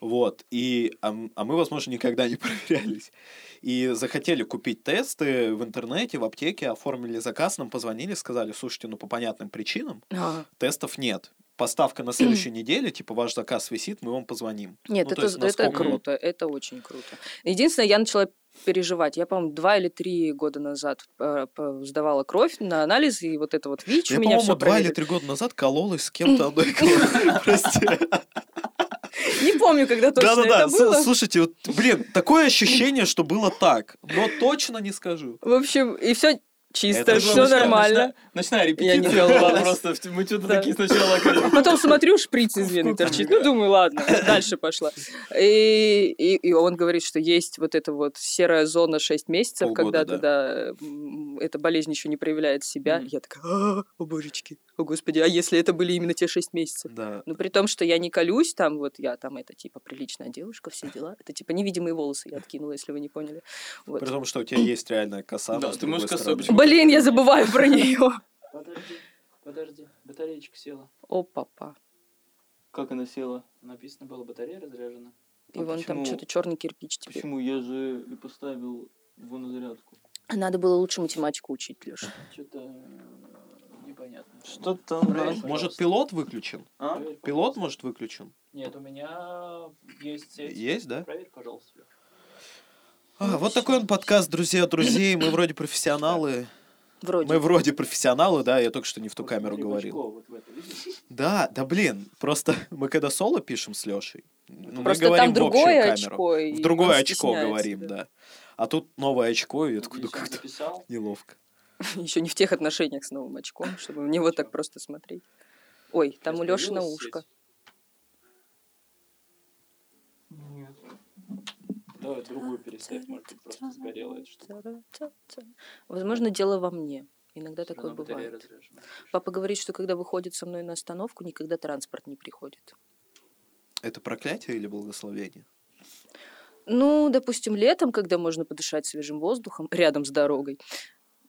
Вот, и, а, а мы, возможно, никогда не проверялись. И захотели купить тесты в интернете, в аптеке, оформили заказ, нам позвонили, сказали, слушайте, ну, по понятным причинам тестов нет. Поставка на следующей неделе, типа, ваш заказ висит, мы вам позвоним. Нет, Ну, то это, есть это насколько вот- круто, это очень круто. Единственное, я начала переживать. Я, по-моему, два или три года назад э, сдавала кровь на анализ, и вот это вот ВИЧ Я, у меня по-моему, два или три года назад кололась с кем-то одной кровью. Прости. Не помню, когда точно Да-да-да, это было. с- слушайте, вот, блин, такое ощущение, что было так, но точно не скажу. В общем, и все чисто, Это все нормально. Ночная, ночная Я не была просто. Мы что-то Да. такие сначала... как- Потом смотрю, шприц из вены торчит. Ну, думаю, ладно, дальше пошла. И, и, и он говорит, что есть вот эта вот серая зона 6 месяцев, Полгода, когда тогда эта болезнь еще не проявляет себя. Я такая, «А, о божечки, о господи, а если это были именно те 6 месяцев? Да. Ну, при том, что я не колюсь, там вот я там, это типа приличная девушка, все дела. Это типа невидимые волосы я откинула, если вы не поняли. Вот. При том, что у тебя есть реальная коса. Да, ты можешь почему? Блин, я забываю про нее. Подожди, подожди, батареечка села. О, папа. Как она села? Написано было, батарея разряжена. И А вон там почему? что-то черный кирпич теперь. Почему? Я же и поставил его на зарядку. Надо было лучше математику учить, Леша. Что-то Непонятно. Что-то... Да. Может, пилот выключен? А? Пилот, может, выключен? Нет, у меня есть эти. Есть, да? Проверь, пожалуйста. А, вот такой он подкаст, друзья, друзей. Мы вроде профессионалы. Вроде. Мы вроде профессионалы, да, я только что не в ту Вот камеру говорил. очко вот это? Да, да блин, просто мы когда соло пишем с Лешей, ну, мы Просто говорим там в общую другое камеру. очко. В другое очко говорим, да. А тут новое очко, и я такой, ну Если он как-то неловко. Еще не в тех отношениях с новым очком, чтобы в него так просто смотреть. Ой, там у сейчас Леши появилась ушко. сеть. Давай другую переставь, может быть, просто сгорела эта штука. Возможно, дело во мне. Иногда такое бывает. Папа говорит, что когда выходит со мной на остановку, никогда транспорт не приходит. Это проклятие или благословение? Ну, допустим, летом, когда можно подышать свежим воздухом рядом с дорогой,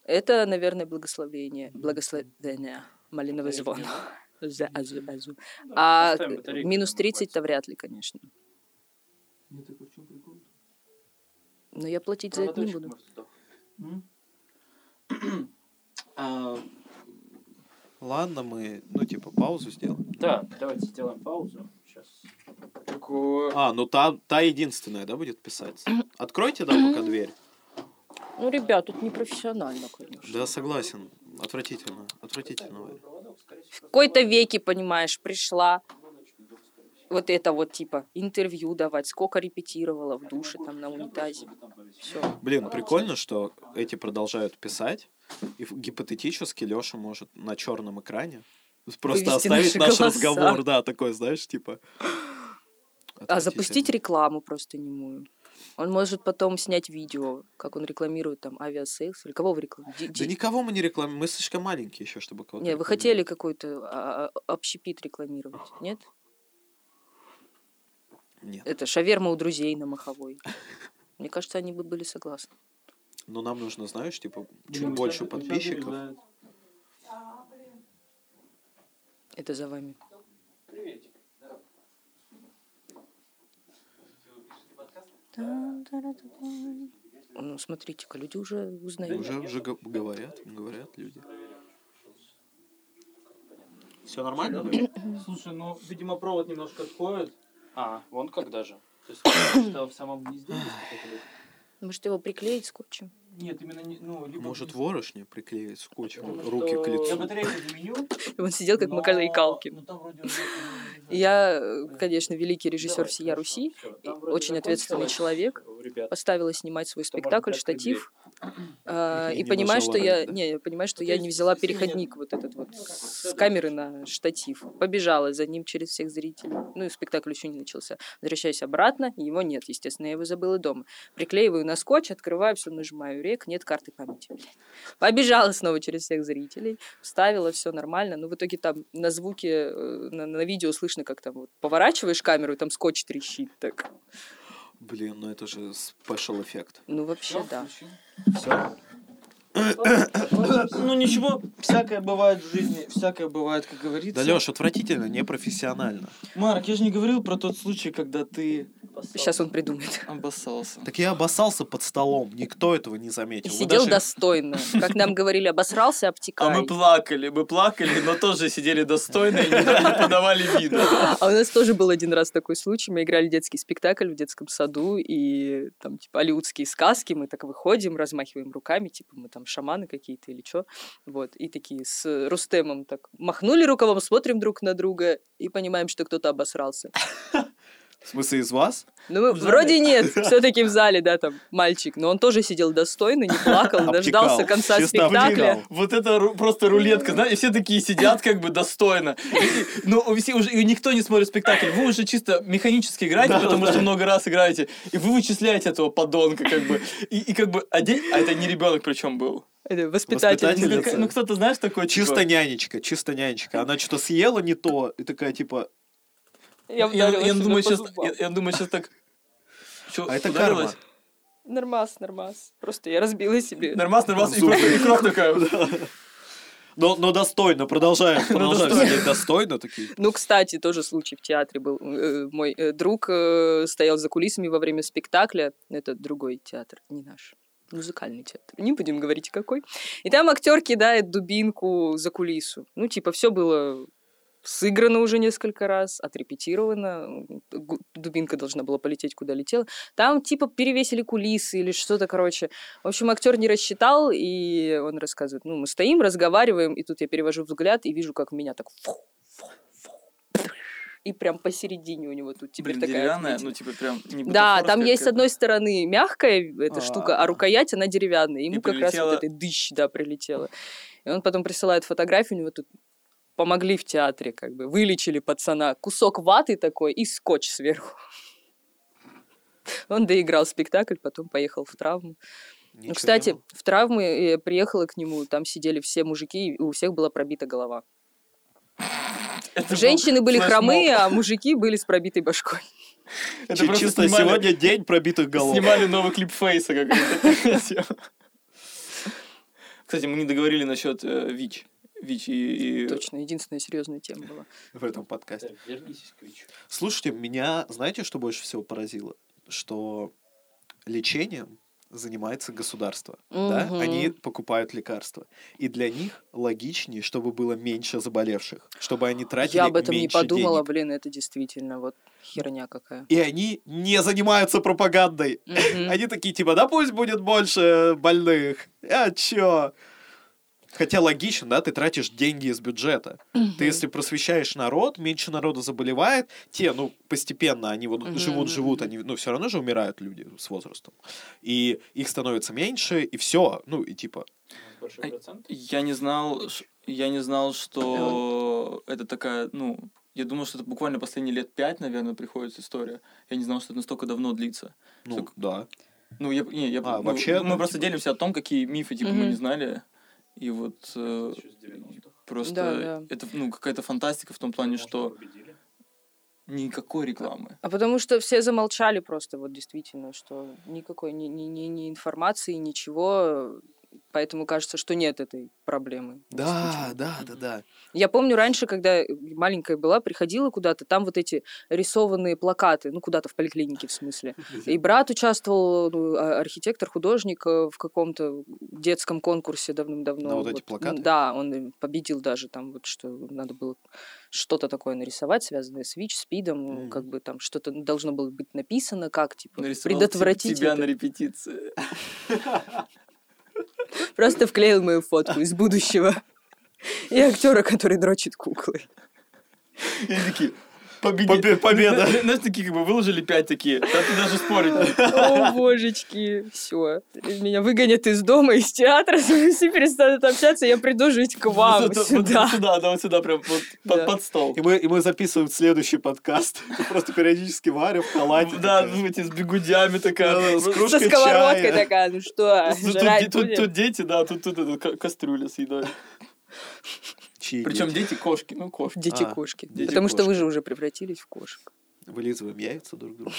это, наверное, благословение. Благословение. Малиновый звон. За- азу- азу. А минус она 30-то хватит. вряд ли, конечно. Нет, так в чем прикол? Но я платить за это не буду. А, Ладно, мы, ну, типа, паузу сделаем. Да, давайте сделаем паузу. Сейчас. А, ну та, та единственная, да, будет писаться? Откройте, да, пока дверь. Ну, ребят, тут не профессионально, конечно. Да, согласен. Отвратительно. Отвратительно. В какой-то веке, понимаешь, пришла вот это вот, типа, интервью давать, сколько репетировала в душе, там, на унитазе. Все. Блин, прикольно, что эти продолжают писать, и гипотетически Леша может на черном экране просто Вывести оставить наш голоса. разговор, да, такой, знаешь, типа. А запустить рекламу просто немую. Он может потом снять видео, как он рекламирует там Aviasales. Или кого вы рекламируете? Да никого мы не рекламируем, мы слишком маленькие еще, чтобы кого-то Не, вы хотели какой-то а, а, общепит рекламировать, нет? Нет. Это шаверма у друзей на Моховой. Мне кажется, они бы были согласны. Но нам нужно, знаешь, типа, чуть больше подписчиков. Это за вами. Ну, смотрите-ка, люди уже узнают. Уже, уже го- говорят, говорят люди. Все нормально? Слушай, ну, видимо, провод немножко отходит. А, вон как даже. То есть, что в самом гнезде есть какой-то лифт? Может, его приклеить скотчем? Нет, именно не... Ну, либо... Может, ворошни приклеить скотчем Потому руки что- к Я лицу? батарейку заменю. И он сидел, как но- Макалей Калкин. Ну, там вроде уже- Я, э, конечно, великий режиссер всея Руси, очень ответственный человек. поставила снимать свой спектакль, штатив, а, И понимаю, что я, рейд, да? не, я понимаю, что Ну, я не взяла переходник вот этот вот с камеры на штатив. Побежала за ним через всех зрителей. Ну и спектакль еще не начался. Возвращаюсь обратно, его нет, естественно, я его забыла дома. Приклеиваю на скотч, открываю, все нажимаю рек, нет карты памяти. блядь. Побежала снова через всех зрителей, вставила, все нормально. Но в итоге там на звуке, э, на, на видео слышно, как там вот поворачиваешь камеру, и там скотч трещит так. Блин, ну это же спешл эффект. Ну вообще, да. Все. Ну, ничего, всякое бывает в жизни, всякое бывает, как говорится. Да, Леш, отвратительно, непрофессионально. Марк, я же не говорил про тот случай, когда ты Сейчас он придумает. обоссался. Так я обоссался под столом, никто этого не заметил. И Вы сидел даже- достойно. Как нам говорили, обосрался, А обтекай. мы плакали, мы плакали, но тоже сидели достойно и не, не подавали виду. А у нас тоже был один раз такой случай. Мы играли детский спектакль в детском саду, и там, типа, алиутские сказки. Мы так выходим, размахиваем руками, типа, мы там шаманы какие-то или что. Вот. И такие с Рустемом так махнули рукавом, смотрим друг на друга и понимаем, что кто-то обосрался. В смысле, из вас? Ну, вроде нет, все-таки в зале, да, там, мальчик. Но он тоже сидел достойно, не плакал, Обтекал, дождался конца чисто спектакля. обтекал. Вот это ру- просто рулетка, знаете, и все такие сидят как бы достойно. И- Ну, все уже, и никто не смотрит спектакль. Вы уже чисто механически играете, потому что много раз играете, и вы вычисляете этого подонка, как бы. И, и как бы, а, де- а это не ребенок причем был. Это Ну, воспитательница. как- ну, кто-то, знаешь, такой, типа, Чисто нянечка, чисто нянечка. Она что-то съела не то, и такая, типа, Я Я, думаю, сейчас, я, я думаю, сейчас так... Чё, а это карма. Нормас, нормас. Просто я разбила себе. Нормас, нормас, и и кровь такая. Но, но достойно, продолжаем, продолжаем достойно. сидеть достойно такие. Ну, кстати, тоже случай в театре был. Э, Мой э, друг э, стоял за кулисами во время спектакля. Это другой театр, не наш. музыкальный театр. Не будем говорить какой. И там актер кидает дубинку за кулису. Ну, типа, все было сыграно уже несколько раз, отрепетировано. Дубинка должна была полететь, куда летела. Там, типа, перевесили кулисы или что-то, короче. В общем, актер не рассчитал, и он рассказывает, ну, мы стоим, разговариваем, и тут я перевожу взгляд и вижу, как меня так фу, фу, фу, и прям посередине у него тут теперь Блин, такая деревянная, ну, типа, прям не Да, там есть с одной стороны мягкая эта А. штука, а рукоять она деревянная. Ему И как раз прилетела- вот этой дыщ, да, прилетела. И он потом присылает фотографию, у него тут помогли в театре, как бы, вылечили пацана. Кусок ваты такой и скотч сверху. Он доиграл спектакль, потом поехал в травму. Ну, Ничего кстати, не было. в травмы я приехала к нему, там сидели все мужики, и у всех была пробита голова. Это был Женщины были флешмоб. хромые, а мужики были с пробитой башкой. Это Чи- просто Чисто снимали- сегодня день пробитых голов. Снимали новый клип Фейса какой-то. Кстати, мы не договорили насчет э, ВИЧ. ВИЧ и... Точно, единственная серьезная тема была. в этом подкасте. Так, вернись к Вичу. Слушайте, меня, знаете, что больше всего поразило? Что лечением занимается государство. Да? Мгм. Они покупают лекарства. И для них логичнее, чтобы было меньше заболевших, чтобы они тратили Я об этом не меньше подумала, денег. блин, это действительно вот херня какая. И они не занимаются пропагандой. Мгм. Они такие, типа, да пусть будет больше больных. А чё? Хотя логично, да, ты тратишь деньги из бюджета. Ты если просвещаешь народ, меньше народу заболевает, те, ну, постепенно они вот Мгм, живут, живут, они, ну, все равно же умирают люди с возрастом. И их становится меньше, и все. Ну, и типа, процент. Я не знал, я не знал, что это такая, ну, я думал, что это буквально последние лет пять, наверное, приходит история. Я не знал, что это настолько давно длится. ну, Так- да. Ну, я, не, я, А, ну, вообще, мы ну, просто типа- делимся о том, какие мифы, типа, мы Мгм. не знали. И вот э, Еще с 90-х. просто Да, да. это, ну, какая-то фантастика в том плане, Может, что победили? никакой рекламы. А потому что все замолчали просто, вот действительно, что никакой ни, ни, ни, ни информации, ничего. Поэтому кажется, что нет этой проблемы. Да, да, да, да. Я помню раньше, когда маленькая была, приходила куда-то, там вот эти рисованные плакаты, ну куда-то в поликлинике в смысле. И брат участвовал, ну, а- архитектор, художник э, в каком-то детском конкурсе давным-давно. На вот эти плакаты? Да, он победил даже там вот, что надо было что-то такое нарисовать, связанное с ВИЧ, ну, Мгм. как бы там что-то должно было быть написано, как, типа, Нарисовал предотвратить тебя это. на репетиции. Просто вклеил мою фотку из будущего. И актера, который дрочит куклы. И такие, победи- Побе- победа. Зна- Знаешь, такие как бы выложили пять такие, да ты даже спорить О, божечки, все. Меня выгонят из дома, из театра, все перестанут общаться, я приду жить к вам сюда. сюда, да, вот сюда, прям под, стол. И мы, и мы записываем следующий подкаст. Просто периодически Варя в халате. Да, такая. ну, эти с бегудями такая. С Ну, Со кружкой сковородкой чая. такая, ну что, Тут, дети, да, тут, тут эта ка- кастрюля с едой. Чьи Причем дети? дети кошки, ну кошки. Дети Потому что вы кошки. же уже превратились в кошек. Вылизываем яйца друг другу.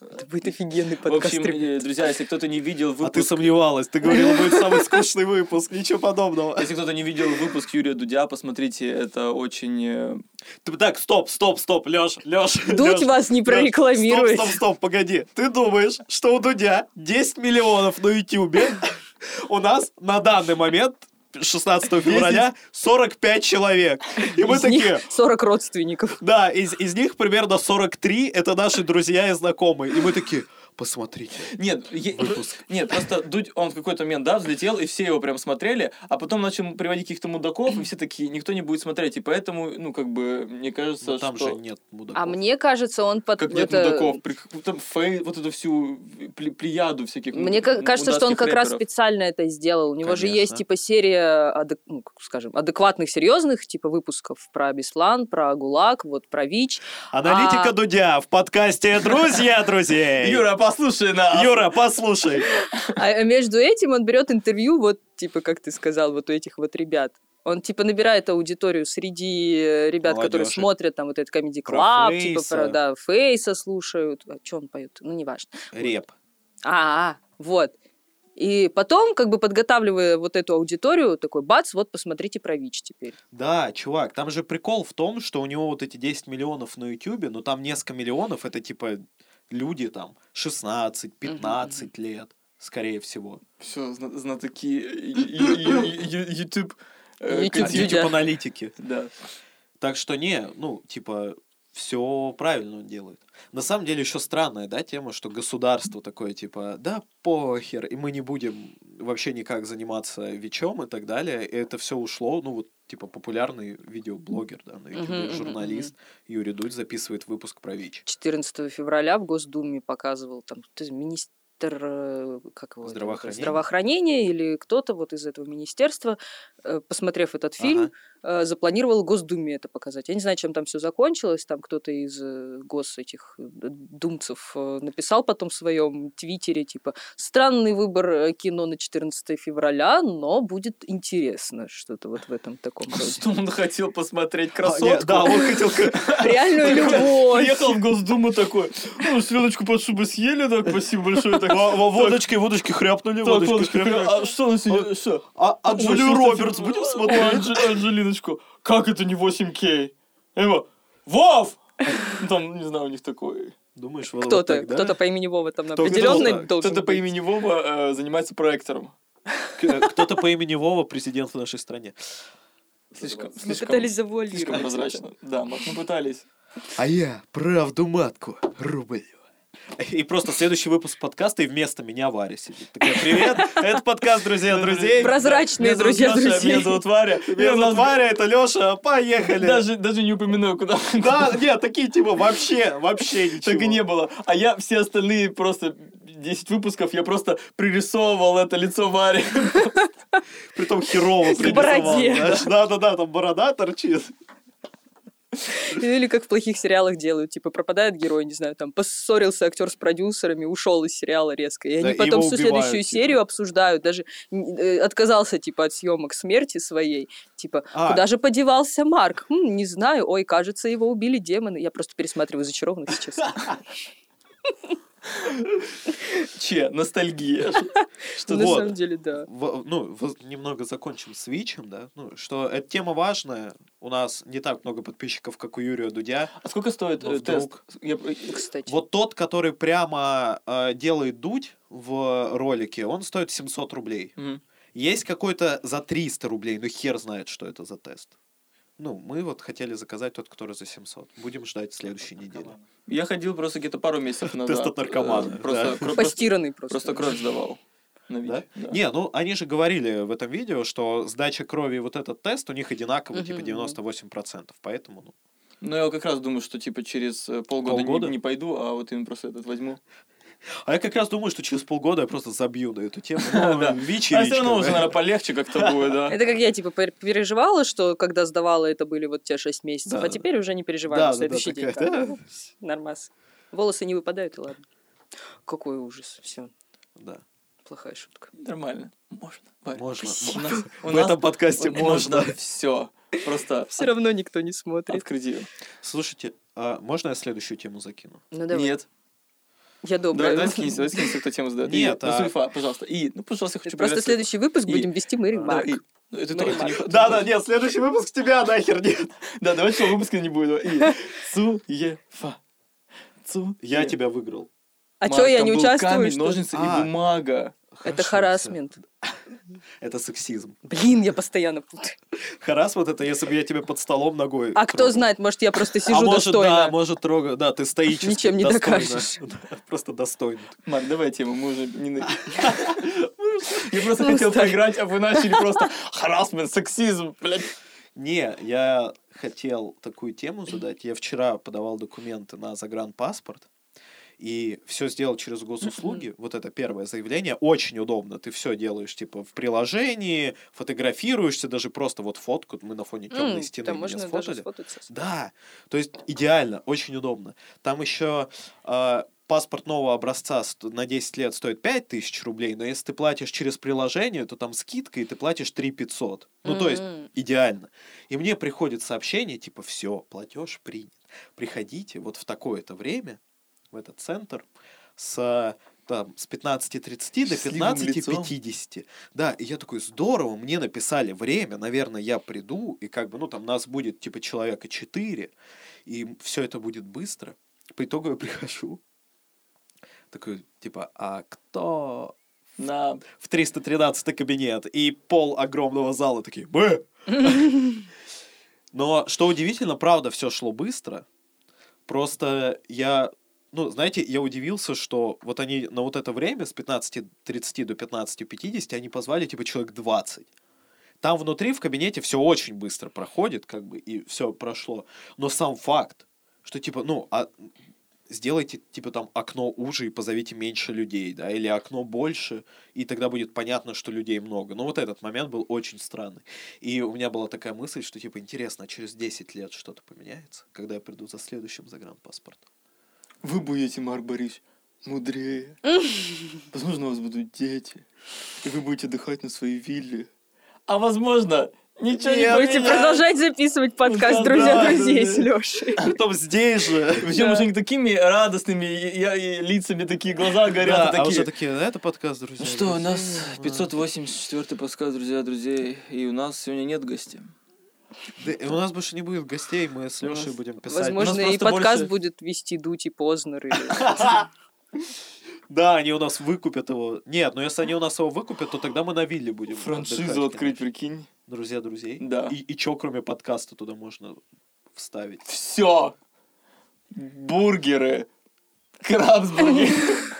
Это будет офигенный В подкаст. общем, ребят. э, друзья, если кто-то не видел А ты выпуск... сомневалась, ты говорила, будет самый скучный выпуск, ничего подобного. Если кто-то не видел выпуск Юрия Дудя, посмотрите, это очень... э, Так, стоп, стоп, стоп, Лёш, Лёш. Дудь Лёш, вас не прорекламирует. Стоп, стоп, стоп, погоди. Ты думаешь, что у Дудя 10 миллионов на Ютьюбе? У нас на данный момент 16 февраля 45 человек. И мы Из такие, 40 родственников. да, из, из них примерно 43 это наши друзья и знакомые. И мы такие, посмотрите. Нет, е- нет, просто Дудь, он в какой-то момент, да, взлетел, и все его прям смотрели, а потом начал приводить каких-то мудаков, и все такие, никто не будет смотреть, и поэтому, ну, как бы, мне кажется, Но там что... же нет мудаков. А мне кажется, он под... Как нет это- мудаков, при- там фей, вот эту всю пле- плеяду всяких Мне м- кажется, что он как раз рэперов. специально это сделал. У него же Конечно. есть типа серия, адек- ну, как скажем, адекватных, серьезных типа выпусков про Беслан, про ГУЛАГ, вот про ВИЧ. Аналитика А- Дудя в подкасте «Друзья друзей». Юра, послушай нас! Юра, послушай. А между этим он берет интервью, вот типа, как ты сказал, вот у этих вот ребят. Он типа набирает аудиторию среди э, ребят, которые Молодежи. смотрят там вот этот Comedy Про Club, типа Фейса. про, да, Фейса слушают. А что он поет? Ну, неважно. Реп. А, вот. И потом, как бы подготавливая вот эту аудиторию, такой бац, вот посмотрите про ВИЧ теперь. Да, чувак, там же прикол в том, что у него вот эти 10 миллионов на Ютубе, но там несколько миллионов, это типа люди там 16, 15 лет. скорее всего. Все, знатоки YouTube. э, YouTube контент. Дудя. аналитики. Да. Так что не, ну, типа, все правильно он делает. На самом деле еще странная, да, тема, что государство такое, типа, да похер, и мы не будем вообще никак заниматься ВИЧом и так далее. И это все ушло, ну, вот, типа, популярный видеоблогер, да, на ютубе, мгм, журналист Юрий Дудь записывает выпуск про ВИЧ. 14 февраля в Госдуме показывал там кто из- министр э, как его, Здравоохранения? здравоохранения или кто-то вот из этого министерства, э, посмотрев этот фильм, э, запланировал Госдуме это показать. Я не знаю, чем там все закончилось. Там кто-то из э, гос этих э, думцев э, написал потом в своем твиттере, типа, странный выбор э, кино на 14 февраля, но будет интересно. Что-то вот в этом таком роде. Что он хотел посмотреть А, красотку? да, он хотел... Реальную любовь. Приехал в Госдуму такой, ну, селедочку под шубой съели, так, спасибо большое. Так, Водочки, водочки хряпнули, водочки а что на сегодня, что? А а ты- Робертс будем смотреть? Анджи- Анджелиночку. Как это не 8К? Я его, Вов! Там, не знаю, у них такой... Думаешь, вот Кто-то, так, да? кто-то по имени Вова там Кто-то, определенно да. должен Кто-то по имени Вова э, занимается проектором. К- Кто-то по имени Вова, президент в нашей стране. Слишком, Мы слишком, пытались слишком завуалировать. прозрачно. Да, мы мы пытались. А я правду матку рублю. И просто следующий выпуск подкаста, и вместо меня Варя сидит. Такая, привет, это подкаст «Друзья друзей». Прозрачные друзья друзей. Меня зовут Варя. Меня зовут Варя, это Леша, поехали. Даже, даже не упоминаю, куда. Да, нет, такие типа вообще, вообще ничего. Так и не было. А я все остальные просто 10 выпусков, я просто пририсовывал это лицо Вари. Притом херово бороде. Да-да-да, там борода торчит. Или как в плохих сериалах делают, типа пропадает герой, не знаю, там поссорился актер с продюсерами, ушел из сериала резко, и Да, они и потом всю убивают, следующую типа. серию обсуждают, даже э, отказался типа от съемок смерти своей, типа А. куда же подевался Марк? Хм, не знаю, ой, кажется, его убили демоны. Я просто пересматриваю зачарованных сейчас. Че, ностальгия. Что На вот. самом деле, да. В- ну, немного закончим с Вичем, да, ну, что эта тема важная, у нас не так много подписчиков, как у Юрия Дудя. А сколько стоит э, тест? Я- Кстати. Вот тот, который прямо э, делает Дудь в ролике, он стоит 700 рублей. Мгм. Есть какой-то за 300 рублей, ну хер знает, что это за тест. Ну, мы вот хотели заказать тот, который за 700. Будем ждать следующей недели. Я ходил просто где-то пару месяцев назад. Тест от наркомана, Э, Просто, Постиранный просто. просто кровь сдавал. На Да? Да? Не, ну они же говорили в этом видео, что сдача крови и вот этот тест у них одинаковый, типа Мгм, 98%. Поэтому, ну, Ну, я как раз думаю, что типа через э, полгода, не- Полгода? Не, пойду, а вот им просто этот возьму. А я как раз думаю, что через полгода я просто забью на эту тему. Ну. ВИЧ А все равно уже, наверное, полегче как-то будет, да. Это как я, типа, пер- переживала, что когда сдавала, это были вот те 6 месяцев, а теперь уже не переживаю на следующий день. Нормас. Волосы не выпадают, и ладно. Какой ужас. Все, Да, плохая шутка. Нормально. Можно. Можно. У нас- у В нас этом подкасте можно. Все. Просто Все равно никто не смотрит. открыть ее. Слушайте, а можно я следующую тему закину? Ну давай. Нет. Я Давай, добрая. давай скинься, давай скинься, кто тему задает. Нет, И, ну, а- Зульфа, пожалуйста. И, ну, пожалуйста, я хочу Просто следующий выпуск И- будем вести Мэри Да, Марк. и- ну, это не- Марк. Да, да, нет, следующий выпуск тебя нахер нет. Да, давай что выпуска не будет. И Цуефа. Цу. Я тебя выиграл. А чё, я не участвую? камень, что ножницы А. и бумага. Это харасмент. Это сексизм. Блин, я постоянно путаю. Харасмент это если бы я тебе под столом ногой. А кто трогал. знает, может, я просто А сижу может, да, достойно. может, трогаю. Да, ты стоически. Ничем не достойно. докажешь. Да, Просто достойно. Марк, давай тему, мы уже не... на- Я просто хотел поиграть, а вы начали просто харасмент, сексизм, блядь. Не, я хотел такую тему задать. Я вчера подавал документы на загранпаспорт. И все сделал через госуслуги. Вот это первое заявление. Очень удобно. Ты все делаешь, типа, в приложении, фотографируешься, даже просто вот фотку. Мы на фоне темной М, стены Там меня можно сфотали. Да, то есть идеально, очень удобно. Там еще э, паспорт нового образца на 10 лет стоит 5000 рублей, но если ты платишь через приложение, то там скидка, и ты платишь 3 500. Ну, то есть идеально. И мне приходит сообщение, типа, все, платеж принят. Приходите вот в такое-то время, в этот центр, с там, с 15.30 до Счастливым лицом. 15.50. Да, и я такой, здорово, мне написали время, наверное, я приду, и как бы, ну, там нас будет, типа, человека 4, и все это будет быстро. По итогу я прихожу, такой, типа, а кто Да. в 313 кабинет, и пол огромного зала такие «Бэ!» Но, что удивительно, правда, все шло быстро. Просто я, ну, знаете, я удивился, что вот они на вот это время с 15.30 до 15.50 они позвали, типа, человек 20. Там внутри, в кабинете, все очень быстро проходит, как бы, и все прошло. Но сам факт, что, типа, ну, а сделайте, типа, там, окно уже и позовите меньше людей, да, или окно больше, и тогда будет понятно, что людей много. Но вот этот момент был очень странный. И у меня была такая мысль, что, типа, интересно, а через 10 лет что-то поменяется, когда я приду за следующим загранпаспортом? Вы будете, Марк Борисович, мудрее. Возможно, у вас будут дети. И вы будете отдыхать на своей вилле. А возможно, ничего не Будете продолжать записывать подкаст Да, «Друзья да, друзей» да, с. Лешей. Потом здесь же. Причем уже не такими радостными лицами такие глаза горят, а уже такие, «Да, это подкаст, друзья. Ну что, у друзей». нас 584 подкаст, друзья, друзей, и у нас сегодня нет гостей. Да, и у нас больше не будет гостей, мы с Лешей будем писать. Возможно, и подкаст больше- будет вести Дуть и Познер. или- Да, они у нас выкупят его. Нет, но если они у нас его выкупят, то тогда мы на вилле будем. Франшизу отдыхать, открыть, конечно. прикинь. Друзья друзей. Да. И, и чё, кроме подкаста, туда можно вставить? Все. Бургеры. Крабсбургер.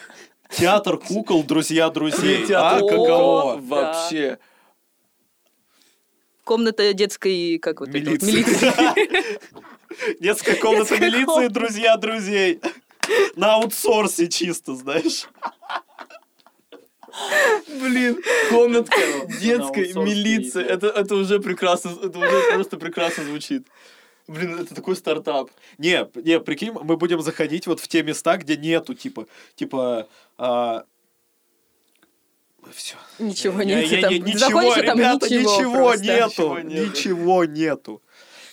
Театр кукол, друзья друзей. Театр А, каково? Вообще. Комната детской, как вот это Милиции. Детская комната милиции, друзья друзей. На аутсорсе чисто, знаешь. Блин, комнатка На детской милиции. Это, это уже прекрасно, это уже просто прекрасно звучит. Блин, это такой стартап. Не, не, прикинь, мы будем заходить вот в те места, где нету, типа, типа, все. Ничего Я- нет. я- там- я- ничего, Заходишь, а там ребята, ничего ничего просто. нету, Ничего нету. ничего нету.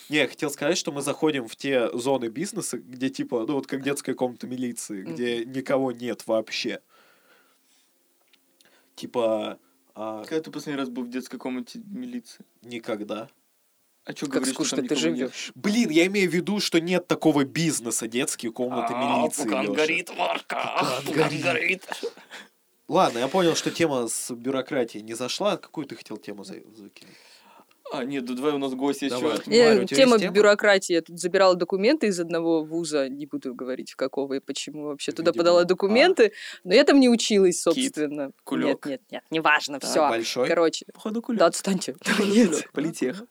Не, я хотел сказать, что мы заходим в те зоны бизнеса, где типа, ну вот как детская комната милиции, где никого нет вообще. Типа, а, Когда ты последний раз был в детской комнате милиции? никогда. А что Как говоришь, что скучно там ты никого нет? живешь. Блин, я имею в виду, что нет такого бизнеса детские комнаты милиции. Лёша. Марка. Пукан горит. Ладно, я понял, что тема с бюрократией не зашла. Какую ты хотел тему за- закинуть? А, нет, да давай у нас гость есть. Давай. Э, тебя Тема бюрократии. Я тут забирала документы из одного вуза, не буду говорить в какого и почему вообще туда Видимо. подала документы, но я там не училась, Кит, собственно. кулёк. Нет, нет, нет, неважно, Так, все. Большой? Короче, Походу кулек. да отстаньте. Нет, кулек. Политех.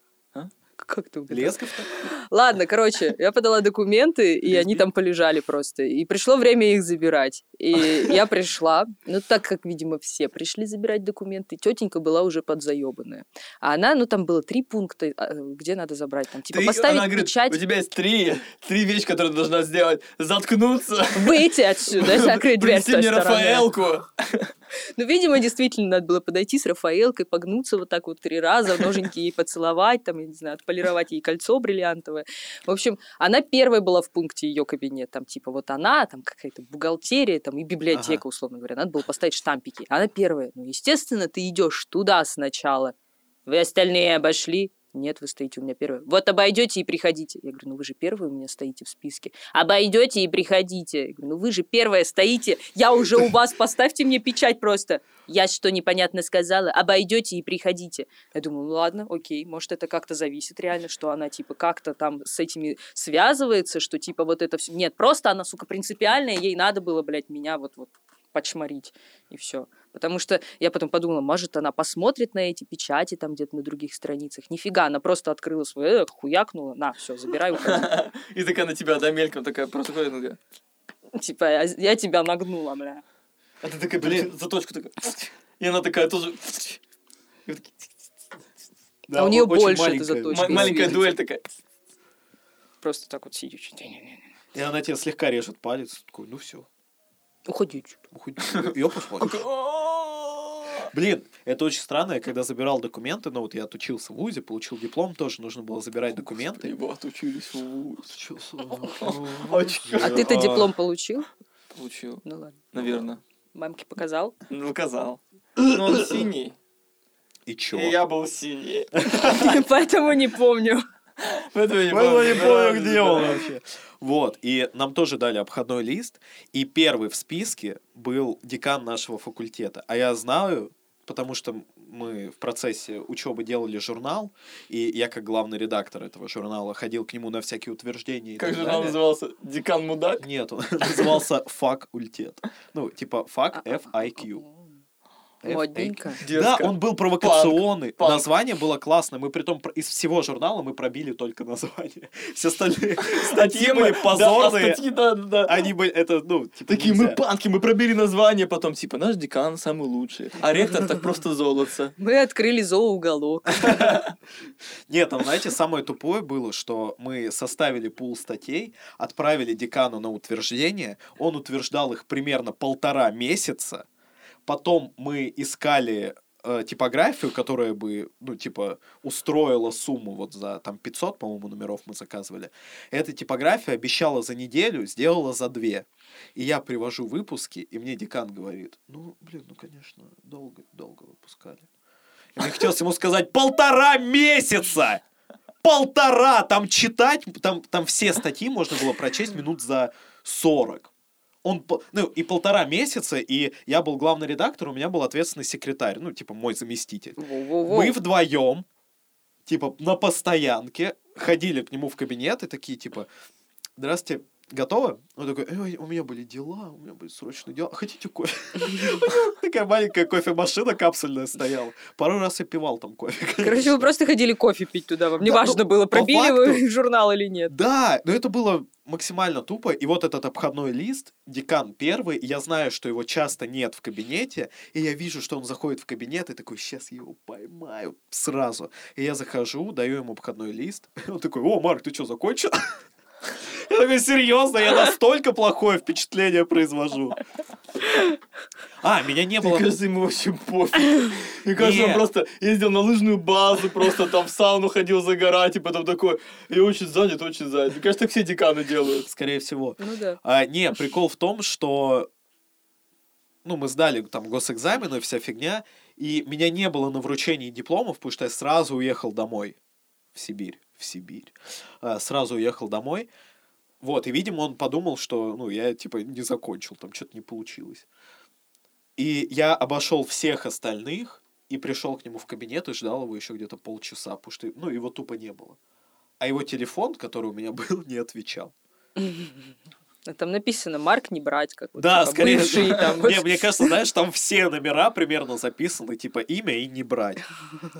Как ты угадал? Лесков-то? Ладно, короче, я подала документы, и они там полежали просто. И пришло время их забирать. И я пришла, ну так как, видимо, все пришли забирать документы, тетенька была уже подзаебанная. А она, ну там было три пункта, а, где надо забрать. Там, типа, поставить она говорит, печать, у тебя есть три, три вещи, которые ты должна сделать. Заткнуться. выйти отсюда, закрыть дверь с той мне стороны. Рафаэлку. Ну, видимо, действительно надо было подойти с Рафаэлкой, погнуться вот так вот три раза, ноженьки ей поцеловать, там, я не знаю, отполировать ей кольцо бриллиантовое. В общем, она первая была в пункте ее кабинет, там, типа, вот она, там, какая-то бухгалтерия, там, и библиотека, условно говоря, надо было поставить штампики. Она первая. Ну, естественно, ты идешь туда сначала. Вы остальные обошли? Нет, вы стоите у меня первые. Вот обойдете и приходите. Я говорю, ну вы же первые у меня стоите в списке. Обойдете и приходите. Я говорю, ну вы же первая стоите. Я уже у вас, поставьте мне печать просто. Я что непонятно сказала? Обойдете и приходите. Я думаю, ну ладно, окей, может это как-то зависит реально, что она типа как-то там с этими связывается, что типа вот это все. Нет, просто она, сука, принципиальная, ей надо было, блядь, меня вот-вот почморить, и все. Потому что я потом подумала, может, она посмотрит на эти печати там где-то на других страницах. Нифига, она просто открыла свой, э, хуякнула, на, все, забирай, уходи. И такая на тебя, да, мельком такая просто ходит, ну такая. Типа, я, я тебя нагнула, бля. А ты такая, блин, заточку такая. И она такая тоже. Вот А у очень больше это маленькая. заточка. ма- Маленькая дуэль такая. Просто так вот сидишь. И она тебе слегка режет палец. Такой, ну все. Уходи. Я посмотрю. Блин, это очень странно. Я когда забирал документы, ну вот я отучился в ВУЗе, получил диплом, тоже нужно было забирать документы. Его отучились. у, Отучился. А ты-то диплом получил? Получил, Ну ладно. наверное. Мамке показал? Ну, указал. Но он синий. И чё? И я был синий. Поэтому не помню. Поэтому не Поэтому я не помню, где он вообще. Вот, и нам тоже дали обходной лист, и первый в списке был декан нашего факультета. А я знаю, потому что мы в процессе учебы делали журнал, и я как главный редактор этого журнала ходил к нему на всякие утверждения. Как же далее. он назывался? Декан Мудак? Нет, он назывался факультет. Ну, типа фак, F-I-Q. Модненько. Да, он был провокационный. панк. Название было классное. Мы притом из всего журнала мы пробили только название. Все остальные А статьи были а позорные. Они были, это, ну, типа, Такие мы панки, мы пробили название, потом типа наш декан самый лучший, а ректор так просто золотце. Мы открыли зооуголок. Нет, там, знаете, самое тупое было, что мы составили пул статей, отправили декану на утверждение, он утверждал их примерно полтора месяца, потом мы искали э, типографию, которая бы, ну, типа, устроила сумму вот за, там, 500, по-моему, номеров мы заказывали. Эта типография обещала за неделю, сделала за две. И я привожу выпуски, и мне декан говорит, ну, блин, ну, конечно, долго, долго выпускали. И мне хотелось ему сказать, полтора месяца! Полтора! Там читать, там, там все статьи можно было прочесть минут за 40. Он, ну, и полтора месяца, и я был главный редактор, у меня был ответственный секретарь, ну, типа, мой заместитель. Во-во-во. Мы вдвоем, типа, на постоянке ходили к нему в кабинет и такие, типа, здравствуйте, готовы? Он такой, «Ой, у меня были дела, у меня были срочные дела. Хотите кофе? Такая маленькая кофемашина капсульная стояла. Пару раз я пивал там кофе. Короче, вы просто ходили кофе пить туда. Вам не Да, важно ну, было, пробили вы журнал или нет. Да, но это было максимально тупо. И вот этот обходной лист, декан первый, я знаю, что его часто нет в кабинете, и я вижу, что он заходит в кабинет, и такой, сейчас я его поймаю сразу. И я захожу, даю ему обходной лист, и он такой, о, Марк, ты что, закончил? Я такой, серьезно, я настолько плохое впечатление произвожу. А, меня не Мне было... кажется, ему вообще пофиг. Мне кажется, он просто ездил на лыжную базу, просто там в сауну ходил загорать, и потом такой, я очень занят, очень занят. Мне кажется, так все деканы делают. Скорее всего. Ну да. А, не, прикол в том, что ну, мы сдали там госэкзамены, вся фигня, и меня не было на вручении дипломов, потому что я сразу уехал домой в Сибирь, в Сибирь. А, сразу уехал домой. Вот, и, видимо, он подумал, что, ну, я, типа, не закончил, там что-то не получилось. И я обошел всех остальных и пришел к нему в кабинет и ждал его еще где-то полчаса, потому что, ну, его тупо не было. А его телефон, который у меня был, не отвечал. Там написано Марк не брать, как вот, Да, типа, скорее бывший там. Не, мне кажется, знаешь, там все номера примерно записаны, типа имя и не брать.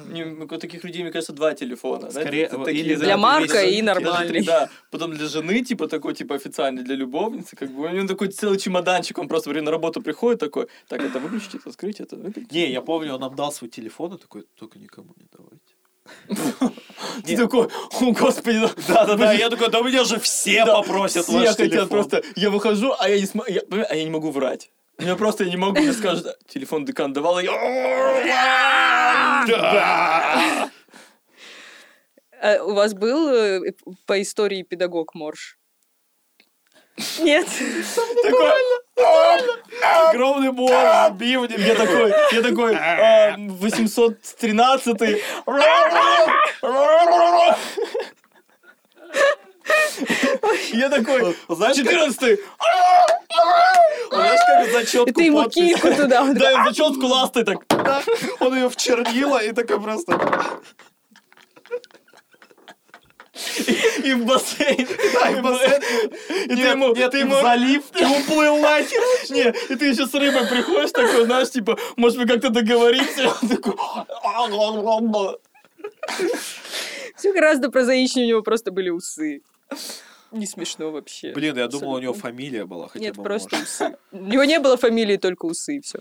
Не, У таких людей, мне кажется, два телефона. знаете, Скорее, это или такие, для Марка и нормальный. Да, потом для жены, типа такой, типа официальный, для любовницы, как бы у него такой целый чемоданчик, он просто время на работу приходит такой, так, это выключите, это скрыть, это выключите. Не, я помню, он нам дал свой телефон и такой, только никому не давайте. Ты такой, о, господи, да, Да-да-да, я такой, да у меня же все Да, попросят все ваш хотят телефон. просто, я выхожу, а я не см- я, понимаешь, а я не могу врать. Я просто не могу, мне скажут, телефон декан давал, и я... Да. А у вас был э, по истории педагог Морж? Нет. Такой, Огромный мозг, бивни. Я такой, я такой, а, 813 Я такой, Знаешь, как- 14 знаешь, как зачетку Ты ему кильку туда. Да, я зачетку ластой так. Он ее в чернила и такой просто... И в бассейн. Да, и в бассейн. И ты Нет, ему, нет, ты ему залив, и уплыл нахер. Не, и ты еще с рыбой приходишь такой, знаешь, типа, может, мы как-то договоримся? И Он такой... Все гораздо прозаичнее, у него просто были усы. Не смешно вообще. Блин, я думал, у него Абсолютно. фамилия была хотя Нет, бы просто может. усы. У него не было фамилии, только усы, и все.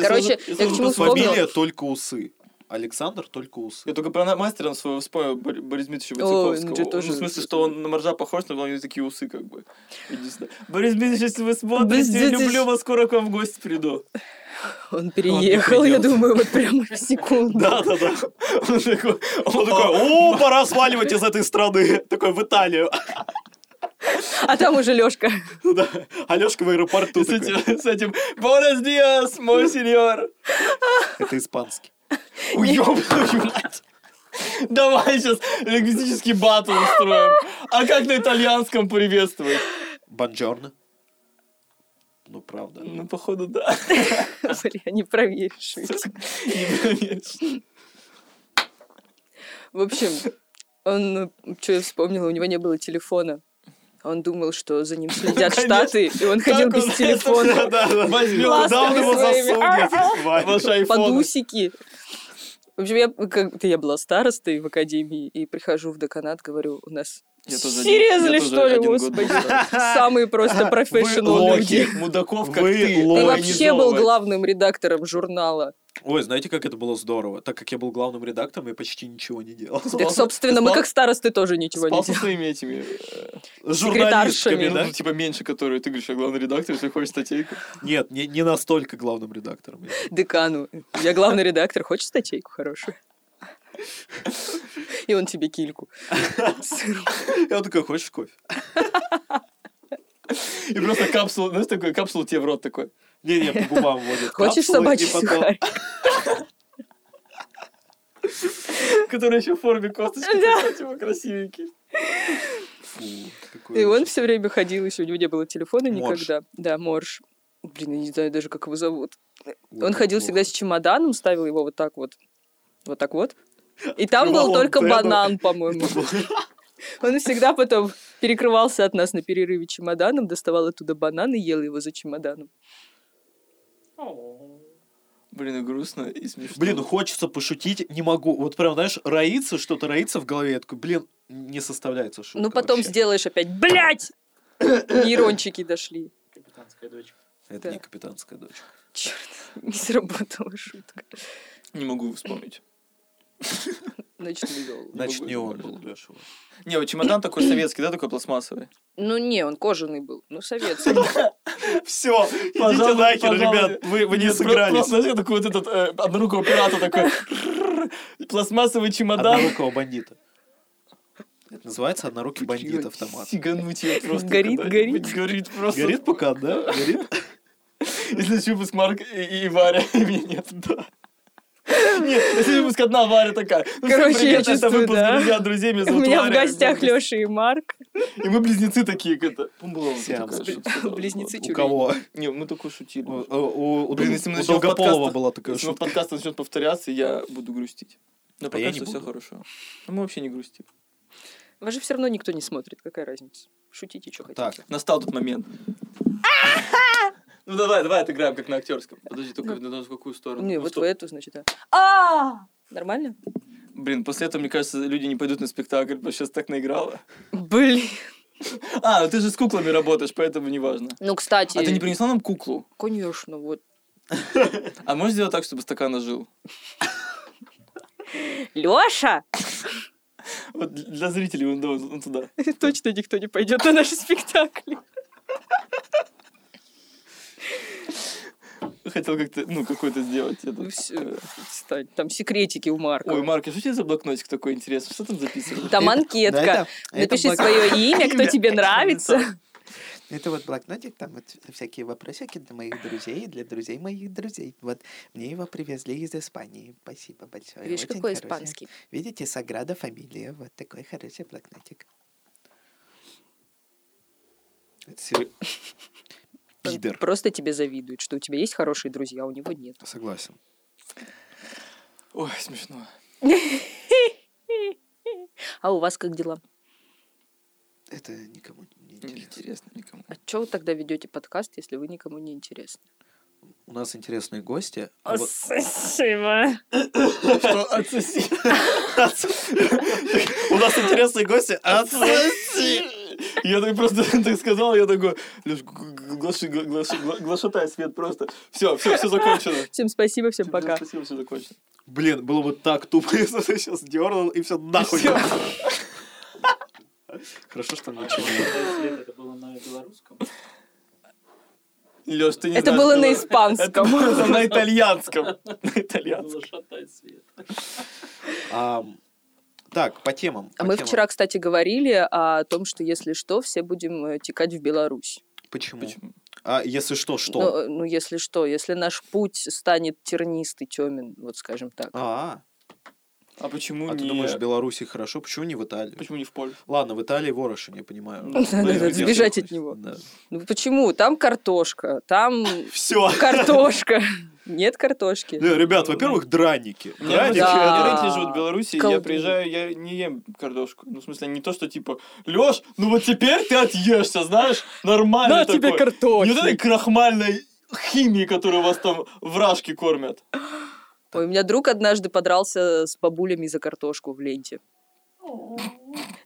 Короче, я к чему? Фамилия только усы. Александр только усы. Я только про мастера своего вспомнил, Бор- Борис Дмитриевича ну, тоже- Ну, в смысле, что он на моржа похож, но у него такие усы, как бы. Борис Дмитриевич, если вы смотрите, Дмитриевич- люблю вас, скоро к вам в гости приду. Он переехал, я думаю, вот прямо в секунду. Да, да, да. Он такой, о, пора сваливать из этой страны. Такой в Италию. А там уже Лешка. Да. Алешка в аэропорту с этим, с этим, Buenos días, мой сеньор. Это испанский. Уёб твою мать. Давай сейчас лингвистический батл устроим. А как на итальянском приветствовать? Бонжорно. Ну, правда. Ну, походу, да. Бля, не проверишь. Не проверишь. В общем, он, что я вспомнила, у него не было телефона. Он думал, что за ним следят. Штаты, и он ходил без он телефона. Да, да. Возьмем он его засунет? айфон. Подусики. В общем, я, как-то я была старостой в академии, и прихожу в деканат, говорю, у нас Я тоже тоже что ли, господи. Самые просто профессионал Лохи, люди. мудаков, как ты. Ты вообще был главным редактором журнала. Ой, знаете, как это было здорово? Так как я был главным редактором, я почти ничего не делал. Так, собственно, мы спал- как старосты тоже ничего не Спал со делаем. своими этими, э, Журналистками, да? ну, типа меньше, которые ты говоришь, я главный редактор, если хочешь статейку. Нет, не, не настолько главным редактором. я. Декану. Я главный редактор, хочешь статейку хорошую? И он тебе кильку. И он такой, хочешь кофе? И просто капсулу, знаешь, такой капсулу тебе в рот такой. Не-не, по губам вводит. Хочешь собачий сухарь? Который еще в форме косточки, Да. типа красивенький. Фу, И он все время ходил, еще у него не было телефона Морж. никогда. Да, Морж. Блин, я не знаю даже, как его зовут. Он ходил всегда с чемоданом, ставил его вот так вот. Вот так вот. И там Открывал был только банан, по-моему. Он всегда потом перекрывался от нас на перерыве чемоданом, доставал оттуда банан и ел его за чемоданом. Блин, и грустно, и смешно. Блин, ну хочется пошутить, не могу. Вот прям, знаешь, роится, что-то роится в голове. Я такой, блин, не составляется шутка ну, потом вообще. сделаешь опять, блядь! Нейрончики дошли. Капитанская дочка. Это Да. не капитанская дочь. Черт, не сработала шутка. Не могу вспомнить. Значит, не вел. Значит, не он был, Леша. Не, вот чемодан такой советский, да, такой пластмассовый. Ну, не, он кожаный был. Ну, советский. Все, идите нахер, ребят, вы, вы не. Просто, знаешь, такой вот этот э, однорукого пирата такой. Пластмассовый чемодан. Однорукого бандита. Это называется однорукий бандит автомат. Сигануть ее просто. Горит, горит. Горит просто. Горит пока, да? Горит? И следующий выпуск Марк и, и Варя, и меня нет. Да. Нет, следующий выпуск одна Варя такая. Ну, Короче, я привет, это чувствую, выпуск да. «Друзья друзей», меня У зовут меня в Варя. гостях Леша и Марк. И мы близнецы такие, как это. По-моему, Сиам. такая шутка была. Близнецы У кого? Не, мы только шутили. У, если Долгополова была такая Если шутка. подкаст начнет повторяться, я буду грустить. Но А пока что все хорошо. Но мы вообще не грустим. Вас же все равно никто не смотрит. Какая разница? Шутите, что хотите. Так, Настал тот момент. Ну давай, давай отыграем, как на актерском. Подожди, только на в какую сторону? Не, Ну, вот в эту, значит. а. Нормально? Блин, после этого, мне кажется, люди не пойдут на спектакль, потому что сейчас так наиграла. Блин. А, ну ты же с куклами работаешь, поэтому неважно. Ну, кстати... А ты не принесла нам куклу? Конечно, вот. А можешь сделать так, чтобы стакан ожил? Леша! Вот для зрителей он, он туда. Точно никто не пойдет на наши спектакли. Хотел как-то, ну, какой-то сделать. Ну, этот, всё, э. Там секретики у Марка. Ой, Марк, а что у тебя за блокнотик такой интересный? Что там записано? Там анкетка. Напиши свое имя, кто тебе нравится. Это вот блокнотик, там вот всякие вопросики для моих друзей, и для друзей моих друзей. Вот мне его привезли из Испании. Спасибо большое. Видишь, очень какой хороший. испанский. Видите, Саграда фамилия. Вот такой хороший блокнотик. Пидор. Просто тебе завидует, что у тебя есть хорошие друзья, а у него нет. Согласен. Ой, смешно. А у вас как дела? Это никому не интересно. Никому. А что вы тогда ведете подкаст, если вы никому не интересны? У нас интересные гости. Спасибо. Что, отсоси. У нас интересные гости. Отсоси. Я так просто так сказал, я такой, Леш, глашатай свет просто. Все, все, все закончено. Всем спасибо, всем пока. Спасибо, все закончено. Блин, было бы так тупо, если ты сейчас дернул и все нахуй. Хорошо, что ничего. свет это было на белорусском. Леш, ты не Это знаешь, было на испанском. Это было на итальянском. На итальянском. Было шатать свет. Так, по темам. А по мы темам. вчера, кстати, говорили о том, что если что, все будем э, текать в Беларусь. Почему? Почему? А если что, что? Ну, э, ну, если что, если наш путь станет тернистый, темен, вот скажем так. А, А почему А не... ты думаешь, в Беларуси хорошо? Почему не в Италии? Почему не в поле? Ладно, в Италии ворошин, я понимаю. Где сбежать от него. Ну почему? Там картошка, там Все. картошка. Нет картошки. Ребят, во-первых, драники. У меня Драники. Да. меня родители живут в Беларуси, я приезжаю, я не ем картошку. Ну, в смысле, не то, что типа, Лёш, ну вот теперь ты отъешься, знаешь, нормально На тебе картошки. Не вот этой крахмальной химии, которую вас там вражки кормят. Ой, у меня друг однажды подрался с бабулями за картошку в ленте.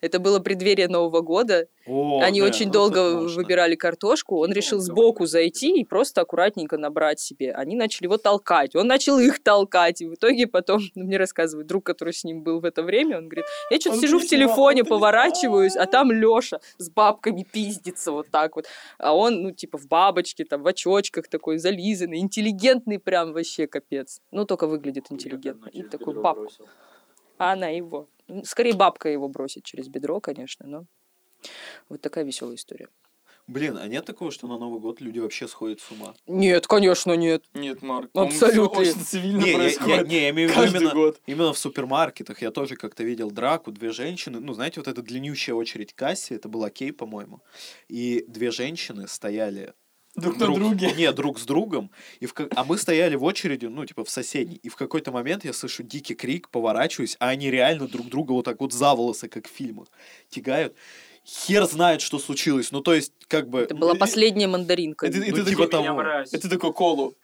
Это было преддверие Нового года. О, Они да, очень ну долго выбирали картошку. Он решил сбоку зайти и просто аккуратненько набрать себе. Они начали его толкать. Он начал их толкать. И в итоге потом, ну, мне рассказывает друг, который с ним был в это время, он говорит, я что-то сижу в телефоне, поворачиваюсь, а там Леша с бабками пиздится вот так вот. А он, ну, типа в бабочке, там, в очочках такой, зализанный, интеллигентный прям вообще капец. Ну, только выглядит интеллигентно. И такой баб. А она его. Скорее бабка его бросит через бедро, конечно, но вот такая веселая история. Блин, а нет такого, что на Новый год люди вообще сходят с ума? Нет, конечно, нет. Нет, Марк, Абсолютно. очень цивильно Не, я, я- происходит. не, я имею в виду именно, год. именно в супермаркетах. Я тоже как-то видел драку, две женщины, ну, знаете, вот эта длиннющая очередь к кассе, это был окей, по-моему, и две женщины стояли Друг на друге. Не, друг с другом. И в, а мы стояли в очереди, ну, типа, в соседней. И в какой-то момент я слышу дикий крик, поворачиваюсь, а они реально друг друга вот так вот за волосы, как в фильмах, тягают. Хер знает, что случилось. Ну, то есть, как бы... Это была последняя мандаринка. И ты, и Ну, типа такой, того. ты такой колу.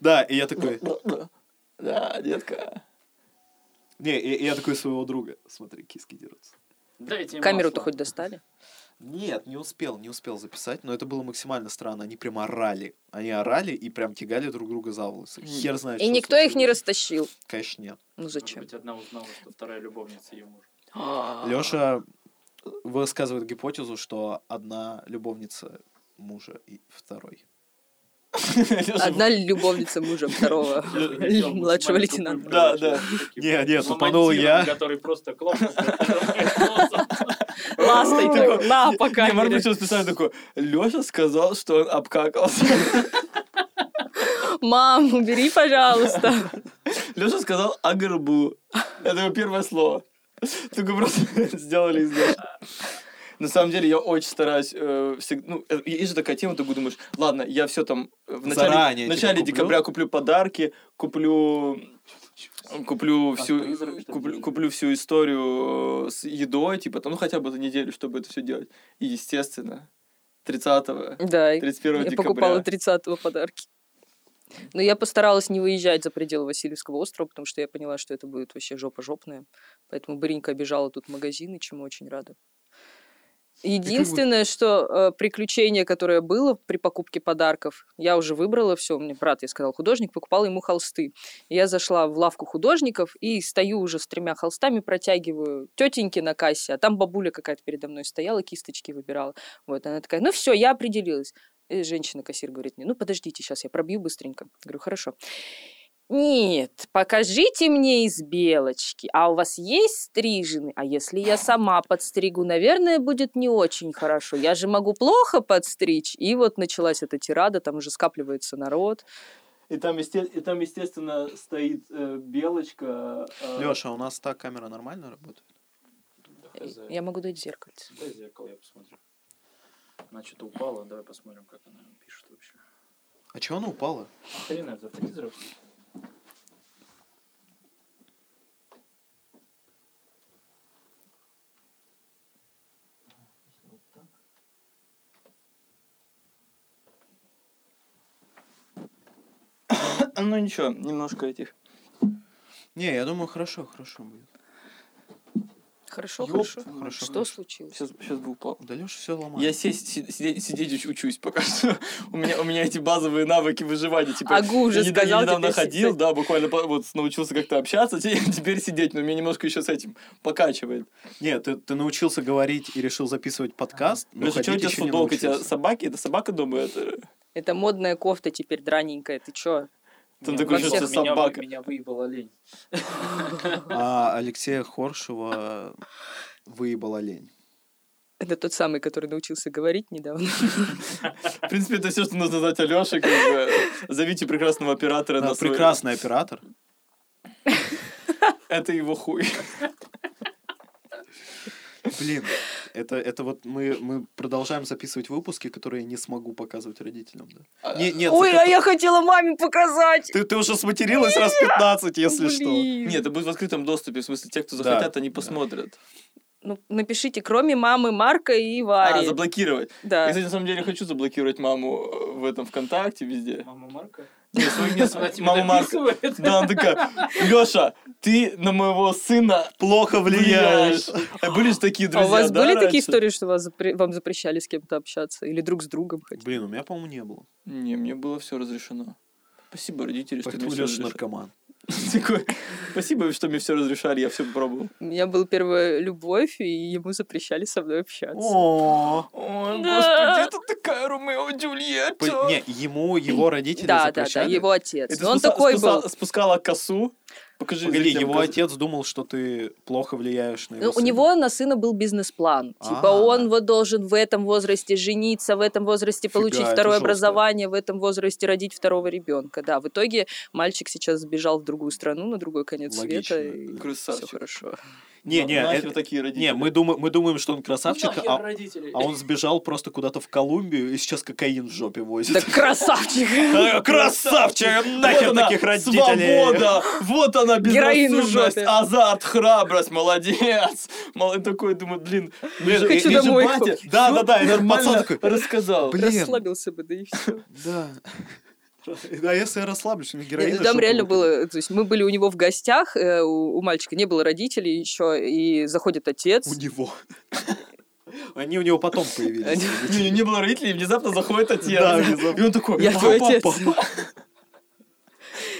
Да, и я такой... Да, детка. Не, и, и я такой своего друга. Смотри, киски дерутся. Камеру-то хоть достали? Нет, не успел, не успел записать, но это было максимально странно. Они прям орали. Они орали и прям тягали друг друга за волосы. Хер знает, И что никто их не случилось. растащил. Конечно, нет. Ну Может зачем? быть, одна узнала, что вторая любовница ее мужа. Леша высказывает гипотезу, что одна любовница мужа и второй. Одна любовница мужа второго младшего лейтенанта. Да, да. Не, не, тупанул я. Который просто классно. Ластой такой, на, по Не, Марк почему специально такой, Леша сказал, что он обкакался. Мам, убери, пожалуйста. Леша сказал агрбу. Это его первое слово. Только просто сделали из. На самом деле я очень стараюсь э, всег- ну, э, есть же такая тема, ты думаешь, ладно, я все там э, в начале, Заранее, в начале типа, куплю? декабря куплю подарки, куплю куплю всю призрак, куплю, куплю всю историю э, с едой, типа там, ну хотя бы за неделю, чтобы это все делать. И естественно, 30 Да, и 31 я декабря. покупала 30-го подарки. Но я постаралась не выезжать за пределы Васильевского острова, потому что я поняла, что это будет вообще жопа жопная. Поэтому Баренька обижала тут магазины, чему очень рада. Единственное, что э, приключение, которое было при покупке подарков, я уже выбрала все. Мне брат, я сказал, художник, покупал ему холсты. Я зашла в лавку художников и стою уже с тремя холстами, протягиваю тетеньке на кассе, а там бабуля какая-то передо мной стояла, кисточки выбирала. Вот, она такая, ну все, я определилась. И женщина-кассир говорит мне, ну подождите, сейчас я пробью быстренько. Говорю, хорошо. Нет, покажите мне из белочки. А у вас есть стрижены? А если я сама подстригу, наверное, будет не очень хорошо. Я же могу плохо подстричь. И вот началась эта тирада, там уже скапливается народ. И там, есте- и там естественно, стоит э, белочка. э, Леша, у нас так камера нормально работает? Я могу дать зеркальце. Дай зеркало, я посмотрю. Она что-то упала, давай посмотрим, как она пишет вообще. А чего она упала? Хрена, это телевизор. Ну ничего, немножко этих. Не, я думаю, хорошо, хорошо будет. Хорошо, Ёп, хорошо. хорошо, Что хорошо. случилось? Сейчас, сейчас бы упал. Да Леша все ломает. Я сесть, си- сидеть, сидеть уч- учусь пока что. у, меня, у меня эти базовые навыки выживания. Типа, Агу уже я сказал, я недавно теперь ходил, сидеть. да, буквально по- вот научился как-то общаться, те- теперь сидеть, но меня немножко еще с этим покачивает. Нет, ты, ты научился говорить и решил записывать подкаст, но Леша, что у тебя с еще не футболкой? У тебя собаки? Это собака дома? Это... Это модная кофта теперь драненькая. Ты чё? Там во чувство собака. меня выебала лень. А Алексея Хоршева выебала лень. Это тот самый, который научился говорить недавно. В принципе, это все, что нужно знать. Как бы. Зовите прекрасного оператора Да, на свой... прекрасный оператор. Это его хуй. Блин, это, это вот мы, мы продолжаем записывать выпуски, которые я не смогу показывать родителям, да? А, Не, нет, Ой, за- а я хотела маме показать! ты, ты уже сматерилась раз 15, если что. Блин. Нет, это будет в открытом доступе. В смысле, те, кто Да, захотят, они да. посмотрят. Ну, напишите, кроме мамы Марка и А, Вари. заблокировать. Да. Я, кстати, на самом деле хочу заблокировать маму э, в этом ВКонтакте везде. Мама Марка? Нет, свою- нет, Она тебе мама дописывает? Да, она такая, Леша, ты на моего сына Плохо влияешь. А были же такие А друзья, у вас да, были такие истории, что вас запре- вам запрещали с кем-то общаться? Или друг с другом хоть? Блин, у меня, по-моему, не было. Не, мне было все разрешено. Спасибо, родители, что Поэтому Леша разрешали. наркоман. Такой, Спасибо, что мне все разрешали, я все попробовал. У меня была первая любовь, и ему запрещали со мной общаться. О, господи, это такая Ромео Джульетта. Не, ему его родители Да, да, да, запрещали? его отец. Он такой был. спускала косу. Покажи. Погоди, его косу. отец думал, что ты плохо влияешь на его Ну, у сына? него на сына был бизнес-план. Типа А. он вот должен в этом возрасте жениться, в этом возрасте Фига, получить второе образование, в этом возрасте родить второго ребенка. Да, в итоге мальчик сейчас сбежал в другую страну, на другой конец Логично. света. И Красавчик. все хорошо. Не, не, Нахер это- такие родители. не, мы, думаем, мы думаем, что он красавчик, Нахер а, родителей. а он сбежал просто куда-то в Колумбию и сейчас кокаин в жопе возит. Да красавчик! Э, Красавчик! Нахер Вот она, таких родителей! Свобода! Вот она, безрассудность, азарт, храбрость, молодец! Мол- Такой, думаю, блин, хочу домой. Да, да, да, этот пацан такой, рассказал. Расслабился бы, да и все. Да. Да, если я расслаблюсь, героин Нет, в ну, там реально было, то есть мы были у него в гостях, э, у, у мальчика не было родителей еще, и заходит отец. У него. Они у него потом появились. Не, не было родителей, и внезапно заходит отец. Да, внезапно. И он такой, Я твой «Папа, отец». папа».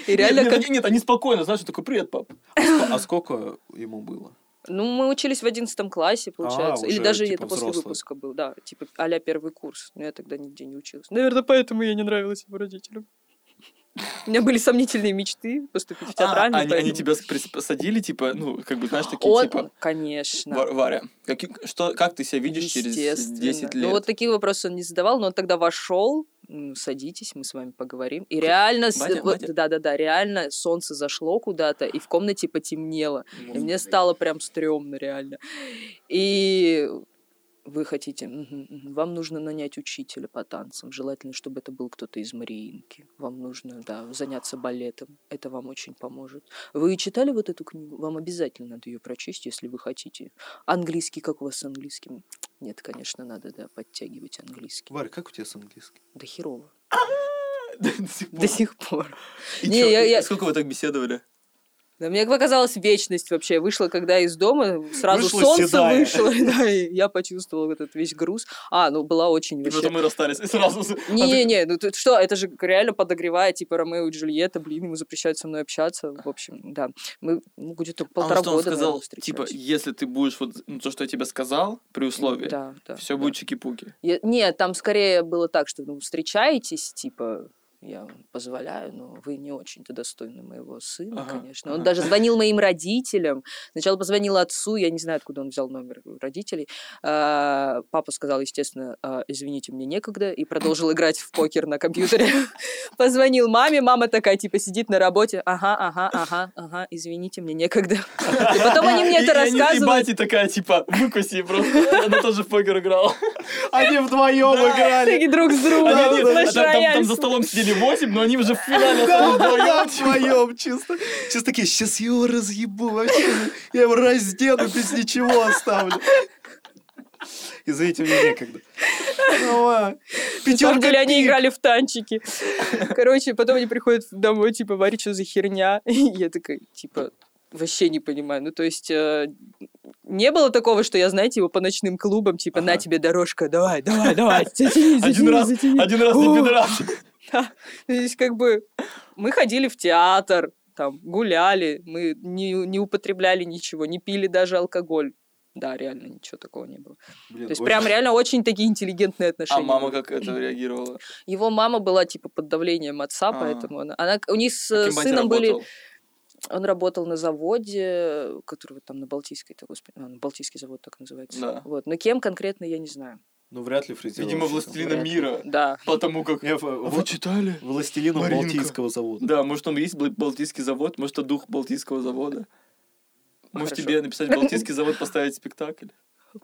И реально нет, нет, они спокойно, знаешь, он такой, привет, пап. А сколько ему было? Ну, мы учились в одиннадцатом классе, получается. Или уже, даже типа, это после взрослые. выпуска был, да. Типа а первый курс. Но я тогда нигде не училась. Наверное, поэтому я не нравилась его родителям. У меня были сомнительные мечты поступить в А, театральный. они, они поэтому- тебя посадили, типа, ну, как бы, знаешь, такие, Он, типа, конечно. «Ва- Варя, каки- что, как ты себя видишь через Естественно. 10 лет? Ну, вот такие вопросы он не задавал, но он тогда вошел, «М, садитесь, мы с вами поговорим. И реально, с- Батя, да-да-да, реально солнце зашло куда-то, и в комнате потемнело. И мне стало прям стрёмно, реально. И вы хотите, вам нужно нанять учителя по танцам, желательно, чтобы это был кто-то из Мариинки. Вам нужно, да, заняться балетом, это вам очень поможет. Вы читали вот эту книгу? Вам обязательно надо ее прочесть, если вы хотите. Английский, как у вас с английским? Нет, конечно, надо, да, подтягивать английский. Варя, как у тебя с английским? Да херово. До сих пор. До сих пор. И Не, чё, я- я- Сколько вы так беседовали? Да, мне показалась вечность вообще. Вышла, когда из дома, сразу Вышла солнце седая. вышло, да, и я почувствовала вот этот весь груз. А, ну, была очень И вообще... потом мы расстались. И сразу... а Не-не-не, ну ты что, это же реально подогревает, типа Ромео и Джульетта, блин, ему запрещают со мной общаться. В общем, да. Мы ну, где-то А он полтора что, он года, сказал, наверное, типа, если ты будешь вот ну, то, что я тебе сказал, при условии, Да, да. все да. будет чики-пуки. Я- Нет, там скорее было так, что ну, встречаетесь, типа, я позволяю, но вы не очень-то достойны моего сына, Ага, конечно. Он ага. даже звонил моим родителям. Сначала позвонил отцу, я не знаю, откуда он взял номер родителей. А, Папа сказал, естественно, «А, извините, мне некогда, и продолжил играть в покер на компьютере. Позвонил маме, мама такая, типа, сидит на работе, ага, ага, ага, ага, извините, мне некогда. И потом они мне это они- И рассказывают. бати такая, типа, выкуси просто. Она тоже в покер играла. Они вдвоем играли. Такие друг с другом. Там за столом сидели 8, но они уже в финале Да, да, вдвоем. чисто. Сейчас такие, сейчас я его разъебу вообще. Я его раздену, без ничего оставлю. Извините, мне некогда. Ну. На Пятерка деле они играли в танчики. Короче, потом они приходят домой, типа, Варя, что за херня? И я такая, типа, вообще не понимаю. Ну, то есть, э, не было такого, что я, знаете, его по ночным клубам, типа, на Ага. тебе дорожка, давай, давай, давай, затяни, Один затяни, раз, затяни. один раз не пидорас. да. То есть, как бы, мы ходили в театр, там, гуляли, мы не, не употребляли ничего, не пили даже алкоголь. Да, реально, ничего такого не было. Блин, То есть, очень- прям реально очень такие интеллигентные отношения. А мама были. как это реагировала? Его мама была типа под давлением отца, А. поэтому она, она- у них с А сыном были, он работал на заводе, который вот там на Балтийской, то, господи, а, Балтийский завод так называется. Да. Вот, но кем конкретно я не знаю. Ну, вряд ли фрезеровщиком. Видимо, «Властелина Вряд ли. мира». Да. Потому как... Я А Вы читали? Властелином Маринка. Балтийского завода. Да, может, там есть Бал- Балтийский завод, может, это дух Балтийского завода. Может, Хорошо. тебе написать Балтийский завод поставить спектакль?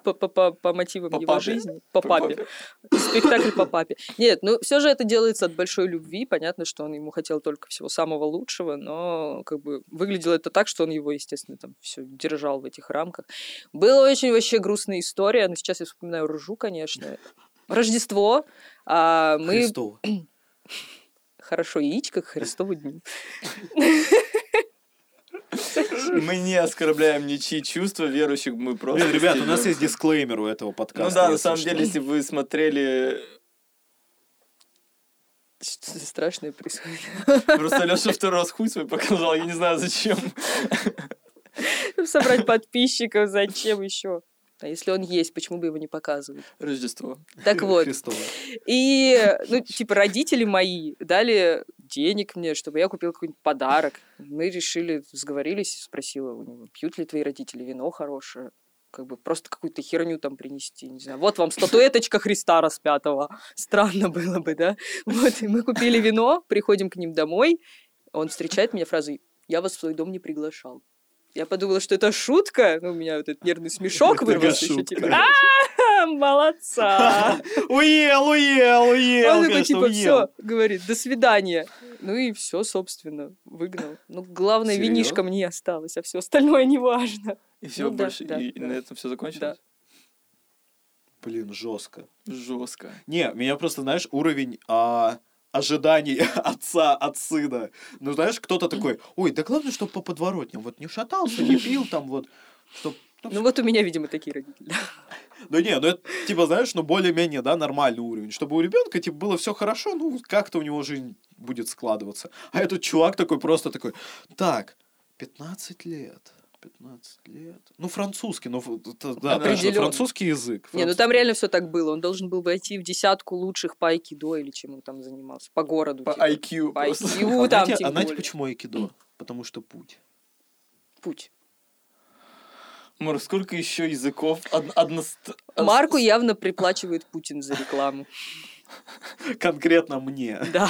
По, по, по, по мотивам По его папе? жизни. По папе. Спектакль по папе. Нет, ну все же это делается от большой любви. Понятно, что он ему хотел только всего самого лучшего, но как бы выглядело это так, что он его, естественно, там все держал в этих рамках. Была очень вообще грустная история, но сейчас я вспоминаю ржу, конечно. Рождество. а мы Христово. хорошо яичко к Христову дню. Мы не оскорбляем ничьи чувства верующих, мы просто... Блин, ребят, у нас есть дисклеймер у этого подкаста. Ну да, на самом деле, если вы смотрели... Что-то страшное происходит. Просто Леша второй раз хуй свой показал, я не знаю зачем. Собрать подписчиков, зачем еще? А если он есть, почему бы его не показывать? Рождество. Так вот, Христово. И, ну, типа, родители мои дали денег мне, чтобы я купил какой-нибудь подарок. Мы решили, сговорились, спросила у него, пьют ли твои родители вино хорошее? Как бы просто какую-то херню там принести, не знаю. Вот вам статуэточка Христа распятого. Странно было бы, да? Вот, и мы купили вино, приходим к ним домой. Он встречает меня фразой «Я вас в свой дом не приглашал». Я подумала, что это шутка. Ну, у меня вот этот нервный смешок вырвался шутка. «А, молодца!» Уел, уел, уел, Он такой, типа, все, говорит, до свидания. Ну и все, собственно, выгнал. Ну, главное, винишко мне осталось, а все остальное не важно. И все, Ну больше, да, и да. на этом все закончилось? Блин, жестко. Жестко. Не, меня просто, знаешь, уровень а, ожиданий отца от сына. Ну, знаешь, кто-то такой, ой, да главное, чтобы по подворотням вот не шатался, не пил там вот, чтоб... ну, Ну вот у меня, видимо, такие родители. Ну не, ну это, типа, знаешь, ну более-менее, да, нормальный уровень. Чтобы у ребенка, типа, было все хорошо, ну, как-то у него жизнь будет складываться. А этот чувак такой просто такой, так, 15 лет, 15 лет. Ну, французский, ну, да, Определённо. французский язык. Не, ну там реально все так было. Он должен был войти в десятку лучших по айкидо или чем он там занимался. По городу. По типа. IQ По. IQ А там, знаете, а знаете, почему айкидо? Потому что путь. Путь. Мар, сколько еще языков? Од- одност- Марку явно приплачивает Путин за рекламу. Конкретно мне. Да.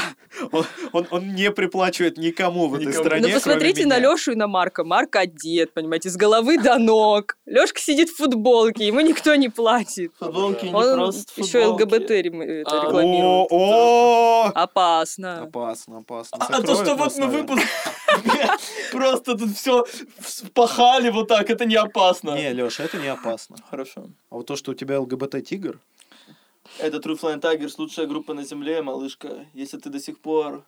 Он, он, он не приплачивает никому в этой Никому. стране, Ну посмотрите кроме на. Лешу и на Марка. Марк одет, понимаете, с головы до ног. Лешка сидит в футболке, ему никто не платит. Футболки не Он просто еще футболки. ЛГБТ это А. рекламирует. О, о! Опасно. Опасно, опасно. А, а то, что вот мы выпуск просто тут все пахали вот так, это не опасно. Не, Леша, это не опасно. Хорошо. А вот то, что у тебя ЛГБТ-тигр, Это True Flying Tigers, лучшая группа на земле, малышка. Если ты до сих пор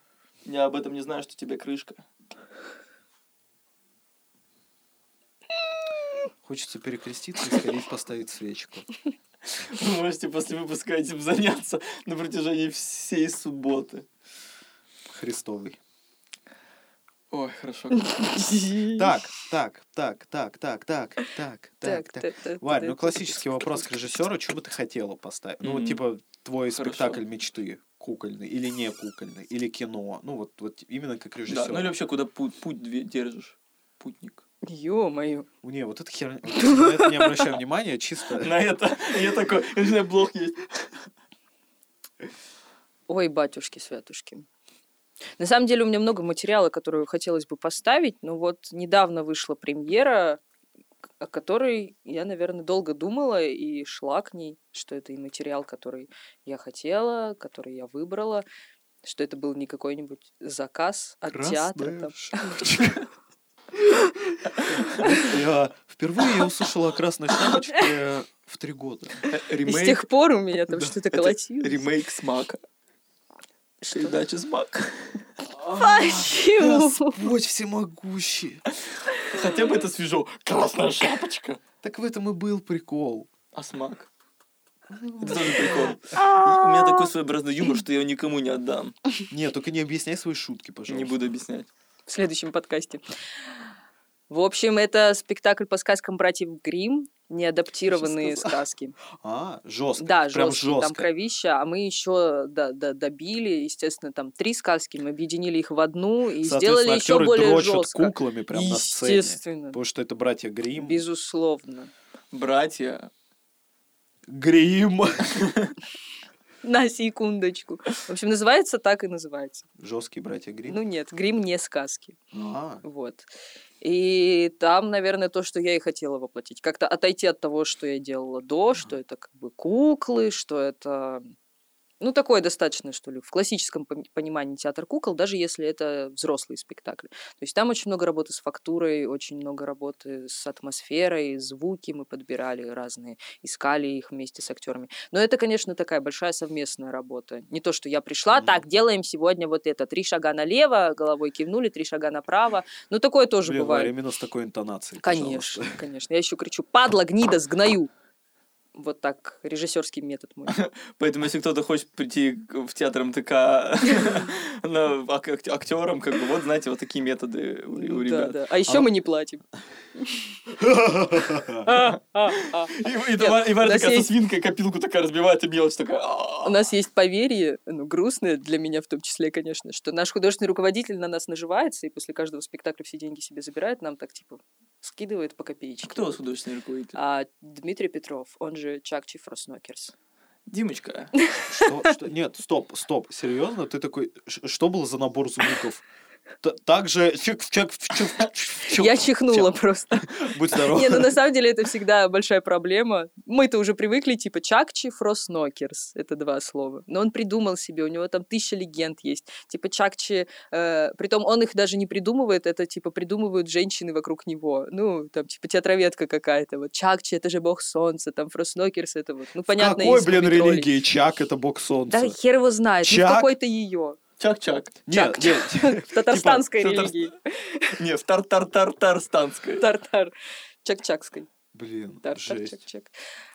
не об этом не знаешь, то тебе крышка. хочется перекреститься и сходить поставить свечку. Вы можете после выпуска этим заняться на протяжении всей субботы. Христовый. Ой, хорошо. Так, так, так, так, так, так, так, так, так. Варь, ну классический вопрос к режиссеру, что бы ты хотела поставить? Ну вот типа твой спектакль мечты, кукольный или не кукольный, или кино, ну вот, вот именно как Да, режиссер. ну или вообще куда путь, держишь? Путник. Ё-моё. Не, вот это херня, на это не обращаю внимания, чисто... На это я такой, я не знаю, блог есть. Ой, батюшки-святушки. На самом деле у меня много материала, который хотелось бы поставить, но вот недавно вышла премьера, о которой я, наверное, долго думала и шла к ней, что это и материал, который я хотела, который я выбрала, что это был не какой-нибудь заказ от театра. Красная там. шапочка. Я впервые я услышала о красной шапочке в три года. И с тех пор у меня там Да, что-то это колотилось. Ремейк с Мака. Что? Передача с Мака. Почему? Господь всемогущий. Хотя бы это свежо. Красная шапочка. Так в этом и был прикол. А смак? Это тоже прикол. У меня такой своеобразный юмор, что я его никому не отдам. Нет, только не объясняй свои шутки, пожалуйста. Не буду объяснять. в следующем подкасте. В общем, это спектакль по сказкам братьев Грим, неадаптированные сказки. А, жестко. Да, Прям жесткие, там жестко. кровища, а мы еще добили, естественно, там три сказки, мы объединили их в одну и сделали еще более жестко. куклами прям на сцене. Естественно, Потому что это братья Грим. безусловно. Братья. Грим. На секундочку. В общем, называется так и называется. Жесткие братья Грим. Ну нет, грим не сказки. А, Вот. И там, наверное, то, что я и хотела воплотить. Как-то отойти от того, что я делала до, что это как бы куклы, что это... Ну, такое достаточно, что ли, в классическом пон- понимании театр кукол, даже если это взрослые спектакли. То есть там очень много работы с фактурой, очень много работы с атмосферой, звуки мы подбирали разные, искали их вместе с актерами. Но это, конечно, такая большая совместная работа. Не то, что я пришла, Мгм. так, делаем сегодня вот это. Три шага налево, головой кивнули, три шага направо. Ну, такое тоже блин, бывает. Именно с такой интонацией. Конечно, пожалуйста. конечно. Я еще кричу, падла, гнида, сгною. Вот так, режиссерский метод мой. Поэтому, если кто-то хочет прийти в театр МТК актером, как бы, вот, знаете, вот такие методы у, ребят. А еще А- мы не платим. И, Варя такая со свинкой копилку такая разбивает, и мелочь такая... У нас есть поверье, ну, грустное для меня в том числе, конечно, что наш художественный руководитель на нас наживается, и после каждого спектакля все деньги себе забирает, нам так, типа, скидывает по копеечке. Кто у вас художественный руководитель? А Дмитрий Петров, он же Чакчи Фроснокерс. Димочка. Что, что? Нет, стоп, стоп. Серьезно? Ты такой... Что был за набор звуков? Т- Так же... чик, чик, чик, чик, Я чихнула просто. Будь здоров. Не, ну на самом деле это всегда большая проблема. Мы-то уже привыкли, типа, Чакчи Фроснокерс, это два слова. Но он придумал себе, у него там тысяча легенд есть. Типа Чакчи, э, притом он их даже не придумывает, это типа придумывают женщины вокруг него. Ну, там типа театроведка какая-то. Вот Чакчи это же бог солнца, там Фроснокерс это вот, ну понятно. Какой, блин, религии? Чак — это бог солнца. Да хер его знает, ну Чак? какой-то ее. Чак-чак. Нет, нет. В татарстанской Типа, религии. Не, в тар-тар-тар-тарстанской. Тартар. Чак-чакской. Блин, Тартар, жесть. чак-чак.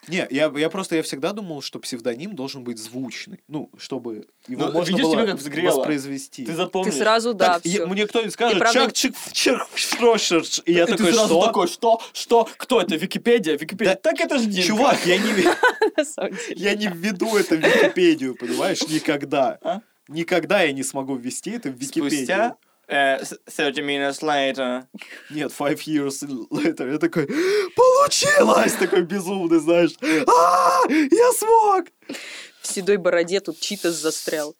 Не, я, я просто, я всегда думал, что псевдоним должен быть звучный. Ну, чтобы его Ну, можно видишь, было тебя как взгрело. воспроизвести. Ты Ты запомнишь. сразу, да, Так, я- мне кто-нибудь скажет, И правда- чак чик чик шрошерш», и я И ты такой, сразу что? такой, что? Что? Кто это? Википедия? Википедия? Да, Так это же Димка. Чувак, я не, я не введу это в Википедию, понимаешь, никогда. Никогда я не смогу ввести это в Википедию. Спустя э, с- 30 minutes later. Нет, five years later. Я такой, получилось! Такой безумный, знаешь. «А, Я смог! в седой бороде тут читас застрял.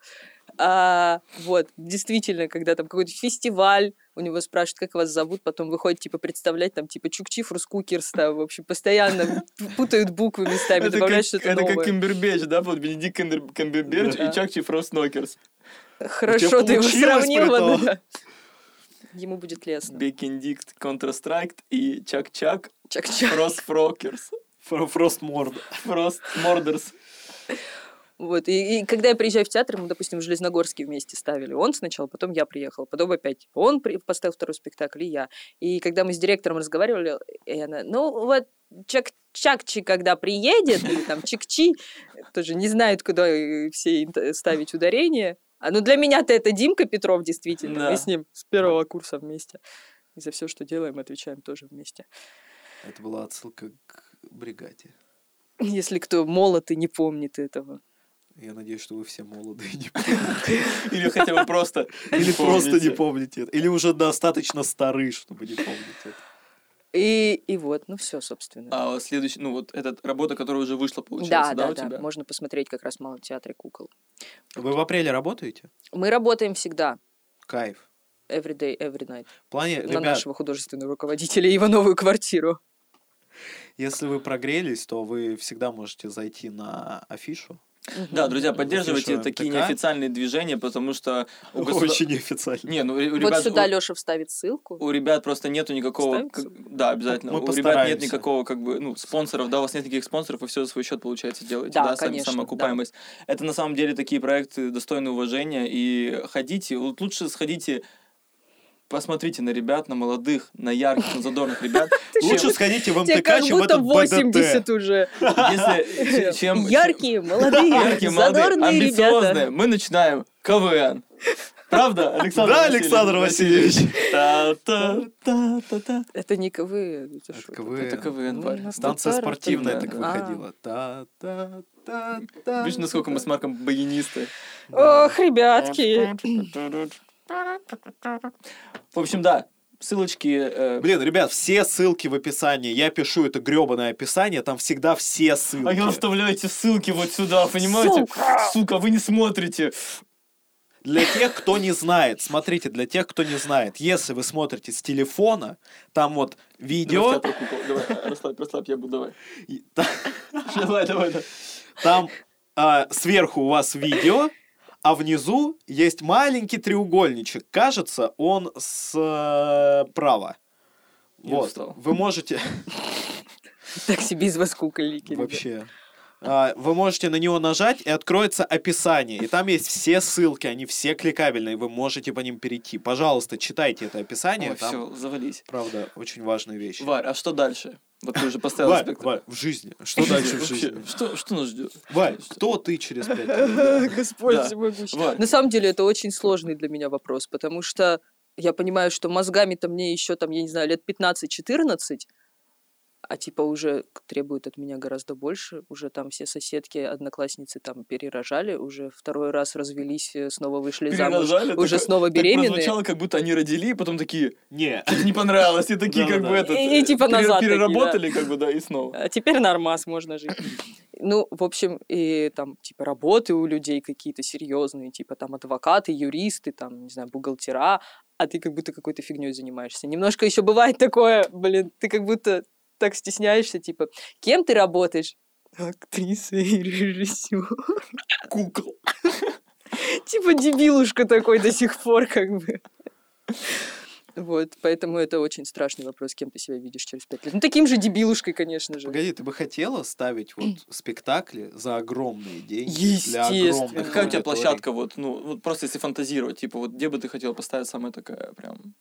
А, вот, действительно, когда там какой-то фестиваль, у него спрашивают, как вас зовут, потом выходит, типа, представлять, там, типа, Чукчиф, Рускукерс, там, в общем, постоянно путают буквы местами, добавляют что-то это как новое. Кимбербеч, да? Вот Бенедикт Камбер- Камбербэтч Да. и Чакчи Фрост Нокерс. Хорошо ты его получилось сравнил, при вот, том. да. Ему будет лестно. Бекиндикт Контрастрайк и Чак-Чак Чак-чак. Фрост Фрокерс. Фрост Морд. Фрост Мордерс. Вот, и, и когда я приезжаю в театр, мы, допустим, в Железногорске вместе ставили. Он сначала, потом я приехала, потом опять он при- поставил второй спектакль, и я. И когда мы с директором разговаривали, и она, ну вот Чак Чакчи, когда приедет, или там Чикчи, тоже не знают, куда э, все ставить ударение. А ну для меня-то это Димка Петров, действительно. Да. Мы с ним с первого курса вместе. И за все, что делаем, отвечаем тоже вместе. Это была отсылка к бригаде. Если кто молод и не помнит этого. Я надеюсь, что вы все молодые не помните. Или хотя бы просто Или просто не помните. это. Или уже достаточно стары, чтобы не помнить это. И, и вот, ну все, собственно. А следующий, ну вот эта работа, которая уже вышла, получается, Да, да, да, у да. тебя? Можно посмотреть как раз в Малом театре кукол. Вы в апреле работаете? Мы работаем всегда. Кайф. Every day, every night. В плане, на ребят, нашего художественного руководителя и его новую квартиру. если вы прогрелись, то вы всегда можете зайти на афишу. Да, друзья, поддерживайте такие МТК. неофициальные движения, потому что у государ- Очень неофициально. Не, ну у Вот ребят, сюда у- Леша вставит ссылку. у ребят просто нету никакого... Как-? Да, обязательно. Мы у ребят нет постараемся. никакого, как бы, ну, спонсоров, да, у вас нет никаких спонсоров, вы все за свой счет, получается, делаете, Да, да, сами- конечно, самоокупаемость. Это на самом деле такие проекты достойны уважения, и ходите, вот лучше сходите Посмотрите на ребят, на молодых, на ярких, на задорных ребят. Лучше сходите в МТК, чем в этот 80 БДТ. уже. Яркие, молодые, задорные амбициозные, ребята. мы начинаем КВН. Правда, Александр Да, Васильевич? Александр Васильевич. Это не КВН. Это КВН. Это КВН, Ну, нас Станция спортивная так А. выходила. Видишь, насколько мы с Марком баянисты. Ох, ребятки. В общем, да. ссылочки... э, Блин, ребят, все ссылки в описании. Я пишу это гребаное описание, там всегда все ссылки. А я оставляете ссылки вот сюда, понимаете? Сука, вы не смотрите. Для тех, кто не знает, смотрите, для тех, кто не знает, если вы смотрите с телефона, там вот видео, Давай, давай, расслабь, расслабь, я буду, давай. Давай, давай, давай. там а, сверху у вас видео, а внизу есть маленький треугольничек. Кажется, он справа. Я Вот, вы можете Так себе из вас кукольники. вообще. А, Вы можете на него нажать, и откроется описание. И там есть все ссылки, они все кликабельные, вы можете по ним перейти. Пожалуйста, читайте это описание. Ой, там, все, завались. правда, очень важные вещи. Варь, а что дальше? Вот ты уже поставил Варь, спектакль. Варь, в жизни. Что дальше в жизни? Что, что нас ждет? Варь, кто ты через пять лет? Господь всемогущий. На самом деле это очень сложный для меня вопрос, потому что я понимаю, что мозгами-то мне еще там, я не знаю, лет 15-14, а типа уже требует от меня гораздо больше. Уже там все соседки, одноклассницы там перерожали, уже второй раз развелись, э, снова вышли замуж, Перерожали, уже снова так беременные. прозвучало, как будто они родили, и потом такие, Не. «Что-то не понравилось, и такие как бы этот... И- э, типа назад. Переработали, как бы, да, и снова. А теперь нормас, можно жить. Ну, в общем, и там, типа, работы у людей какие-то серьезные, типа, там, адвокаты, юристы, там, не знаю, бухгалтера, а ты как будто какой-то фигней занимаешься. Немножко еще бывает такое, блин, ты как будто так стесняешься, типа, кем ты работаешь? Актриса и режиссер. Кукол. Типа дебилушка такой до сих пор, как бы. Вот, поэтому это очень страшный вопрос, кем ты себя видишь через пять лет. Ну, таким же дебилушкой, конечно же. Погоди, ты бы хотела ставить вот спектакли за огромные деньги? Естественно. Для огромных Какая у тебя площадка, вот, ну, вот просто если фантазировать, типа, вот где бы ты хотел поставить самая такая прям,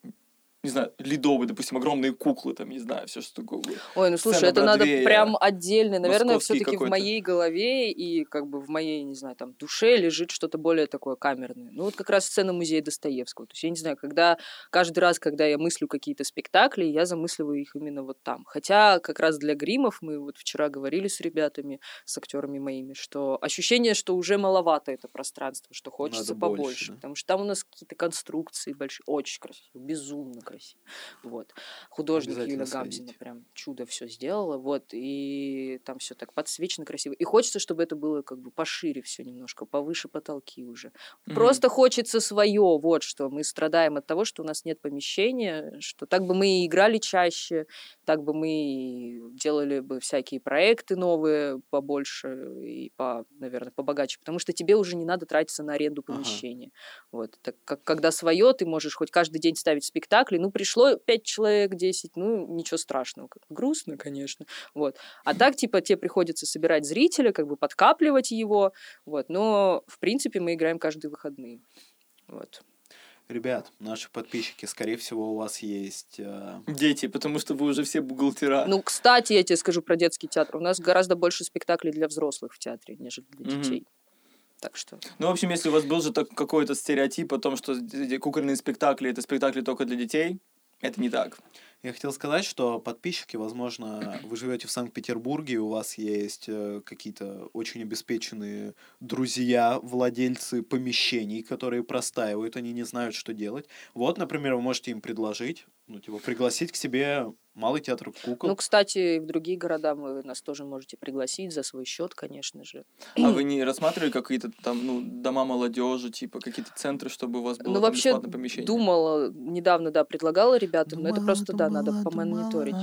не знаю, ледовые, допустим, огромные куклы, там, не знаю, все что такое. Ой, ну слушай, Сцена это надо прям отдельно. Наверное, все-таки в моей голове и как бы в моей, не знаю, там душе лежит что-то более такое камерное. Ну вот как раз сцена музея Достоевского. То есть я не знаю, когда каждый раз, когда я мыслю какие-то спектакли, я замысливаю их именно вот там. Хотя как раз для гримов мы вот вчера говорили с ребятами, с актерами моими, что ощущение, что уже маловато это пространство, что хочется Надо больше, побольше. да. Потому что там у нас какие-то конструкции большие, очень красиво, безумно красиво. Вот. Художник Юля Гамзина прям чудо все сделала, вот, и там все так подсвечено красиво. И хочется, чтобы это было как бы пошире все немножко, повыше потолки уже. Мгм. Просто хочется свое, вот что мы страдаем от того, что у нас нет помещения, что так бы мы и играли чаще, так бы мы делали бы всякие проекты новые побольше и по, наверное, побогаче, потому что тебе уже не надо тратиться на аренду Ага. помещения. Вот, так как когда свое, ты можешь хоть каждый день ставить спектакли, ну пришло пять человек, 10, ну ничего страшного, грустно, конечно, вот. А так типа тебе приходится собирать зрителя, как бы подкапливать его, вот. Но в принципе мы играем каждые выходные, вот. Ребят, наши подписчики, скорее всего, у вас есть... э, Дети, потому что вы уже все бухгалтера. Ну, кстати, я тебе скажу про детский театр. У нас гораздо больше спектаклей для взрослых в театре, нежели для детей. Так что... Ну, в общем, если у вас был же так, какой-то стереотип о том, что кукольные спектакли — это спектакли только для детей, это не так. Я хотел сказать, что подписчики, возможно, вы живете в Санкт-Петербурге, у вас есть э, какие-то очень обеспеченные друзья, владельцы помещений, которые простаивают, они не знают, что делать. Вот, например, вы можете им предложить, ну, типа, пригласить к себе малый театр кукол. Ну, кстати, и в другие города вы нас тоже можете пригласить за свой счет, конечно же. А вы не рассматривали какие-то там, ну, дома молодежи, типа, какие-то центры, чтобы у вас было ну, там вообще, бесплатное помещение? думала, недавно, да, предлагала ребятам, но это просто, да, надо помониторить.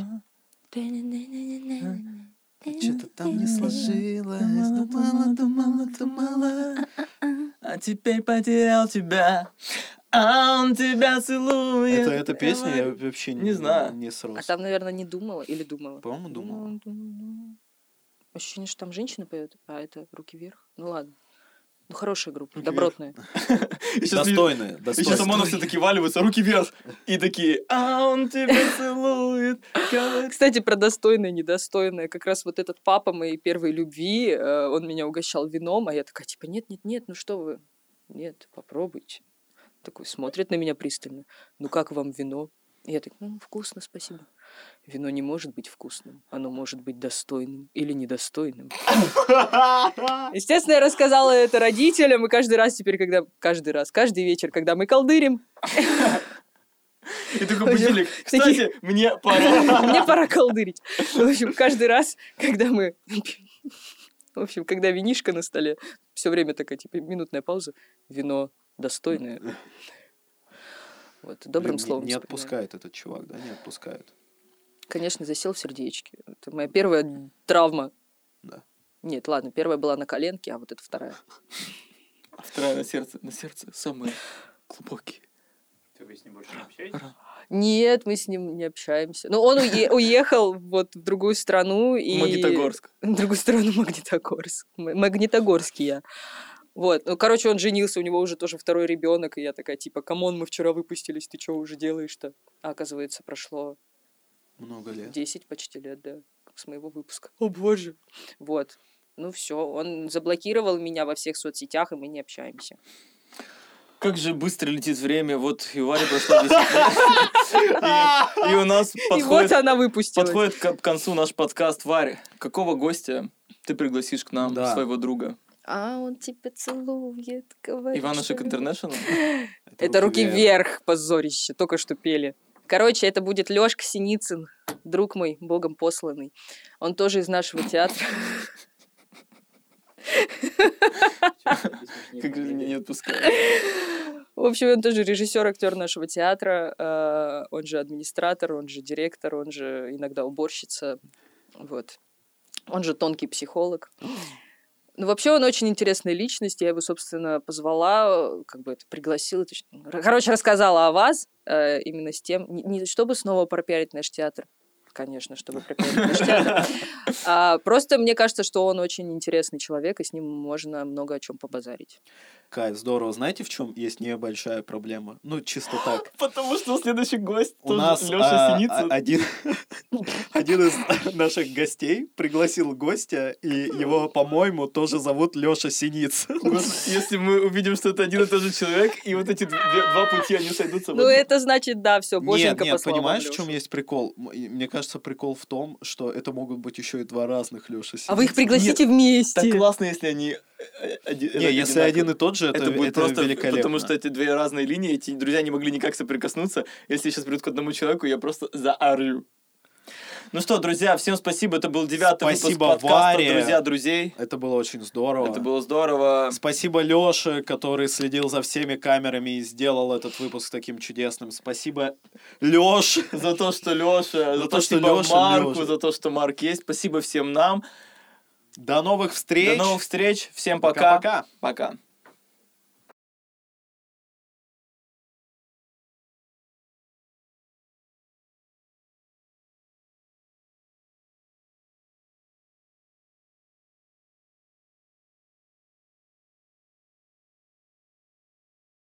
Что-то там не сложилось. Думала, думала, думала. А теперь потерял тебя, а он тебя целует. это, эта песня я вообще Не знаю. не срос. А там, наверное, не думала или думала? По-моему, думала. думала. Ощущение, что там женщина поет, а это руки вверх. Ну ладно. Ну, хорошая группа, «Руки добротная. Достойные, И сейчас. ОМОНовцы все таки валиваются, руки вверх, и такие, а он тебя целует. Кстати, про достойное, недостойное. Как раз вот этот папа моей первой любви, э, он меня угощал вином, а я такая, типа, нет-нет-нет, ну что вы? Нет, попробуйте. Такой смотрит на меня пристально. Ну как вам вино? Я так, «М, вкусно, спасибо. Вино не может быть вкусным. Оно может быть достойным или недостойным. Естественно, я рассказала это родителям, и каждый раз теперь, когда... Каждый раз, каждый вечер, когда мы колдырим, И такой будильник. Кстати, мне пора. Мне пора колдырить. В общем, каждый раз, когда мы... В общем, когда винишка на столе, все время такая, типа, минутная пауза, вино достойное. Вот, добрым Блин, не- словом. Не, вспоминаю. отпускает этот чувак, да, не отпускает. Конечно, засел в сердечке. Это моя первая травма. Да. Нет, ладно, первая была на коленке, а вот это вторая. А Вторая на сердце. На сердце самые глубокие. Вы с ним больше не общаетесь? Нет, мы с ним не общаемся. Но он уе- уехал вот в другую страну. И... Магнитогорск. В другую страну Магнитогорск. М- Магнитогорский я. Вот. Ну, короче, он женился, у него уже тоже второй ребенок, и я такая, типа, come on, мы вчера выпустились, ты что уже делаешь-то? А оказывается, прошло Много лет. 10 почти лет, да, с моего выпуска. О, боже. Вот. Ну все, он заблокировал меня во всех соцсетях, и мы не общаемся. Как же быстро летит время. Вот и у Вари прошло 10 лет. И- у нас подходит она выпустилась. Подходит к концу наш подкаст. Варя, какого гостя ты пригласишь к нам, своего друга? А он тебя целует, говорит, Иванушек Интернешнл? Это руки вверх, позорище, только что пели. Короче, это будет Лёшка Синицын, друг мой, богом посланный. Он тоже из нашего театра. Как же меня не отпускает? В общем, он тоже режиссер, актер нашего театра. э, Он же администратор, он же директор, он же иногда уборщица. Вот. Он же тонкий психолог. Ну, вообще, он очень интересная личность. Я его, собственно, позвала, как бы это пригласила. Короче, рассказала о вас э, именно с тем, не чтобы снова пропиарить наш театр, конечно, чтобы театр, а просто мне кажется, что он очень интересный человек, и с ним можно много о чем побазарить. Кайф, здорово. Знаете, в чем есть небольшая проблема? Ну, чисто так. Потому что следующий гость У нас Леша а, Синицын. а- один, один из наших гостей пригласил гостя, и его, по-моему, тоже зовут Леша Синицын. Если мы увидим, что это один и тот же человек, и вот эти два пути, они сойдутся Ну, это значит, да, все, Нет, боженька нет, послала понимаешь, в чем есть прикол? Мне кажется, прикол в том, что это могут быть еще и два разных Леши А вы их пригласите Так вместе. классно, если они... э, один- Не, если одинаковые. один и тот же, это, это будет это просто великолепно. потому что эти две разные линии, эти друзья не могли никак соприкоснуться. Если сейчас придут к одному человеку, я просто заорю. Ну что, друзья, всем спасибо. Это был девятый выпуск подкаста Варе. «Друзья друзей». Это было очень здорово. Это было здорово. Спасибо Лёше, который следил за всеми камерами и сделал этот выпуск таким чудесным. Спасибо Лёш. За то, что Леша, за, то, то, что Лёша, Марку, Лёша. за то, что Марк есть. Спасибо всем нам. До новых встреч. До новых встреч. Всем пока. Пока-пока. Пока.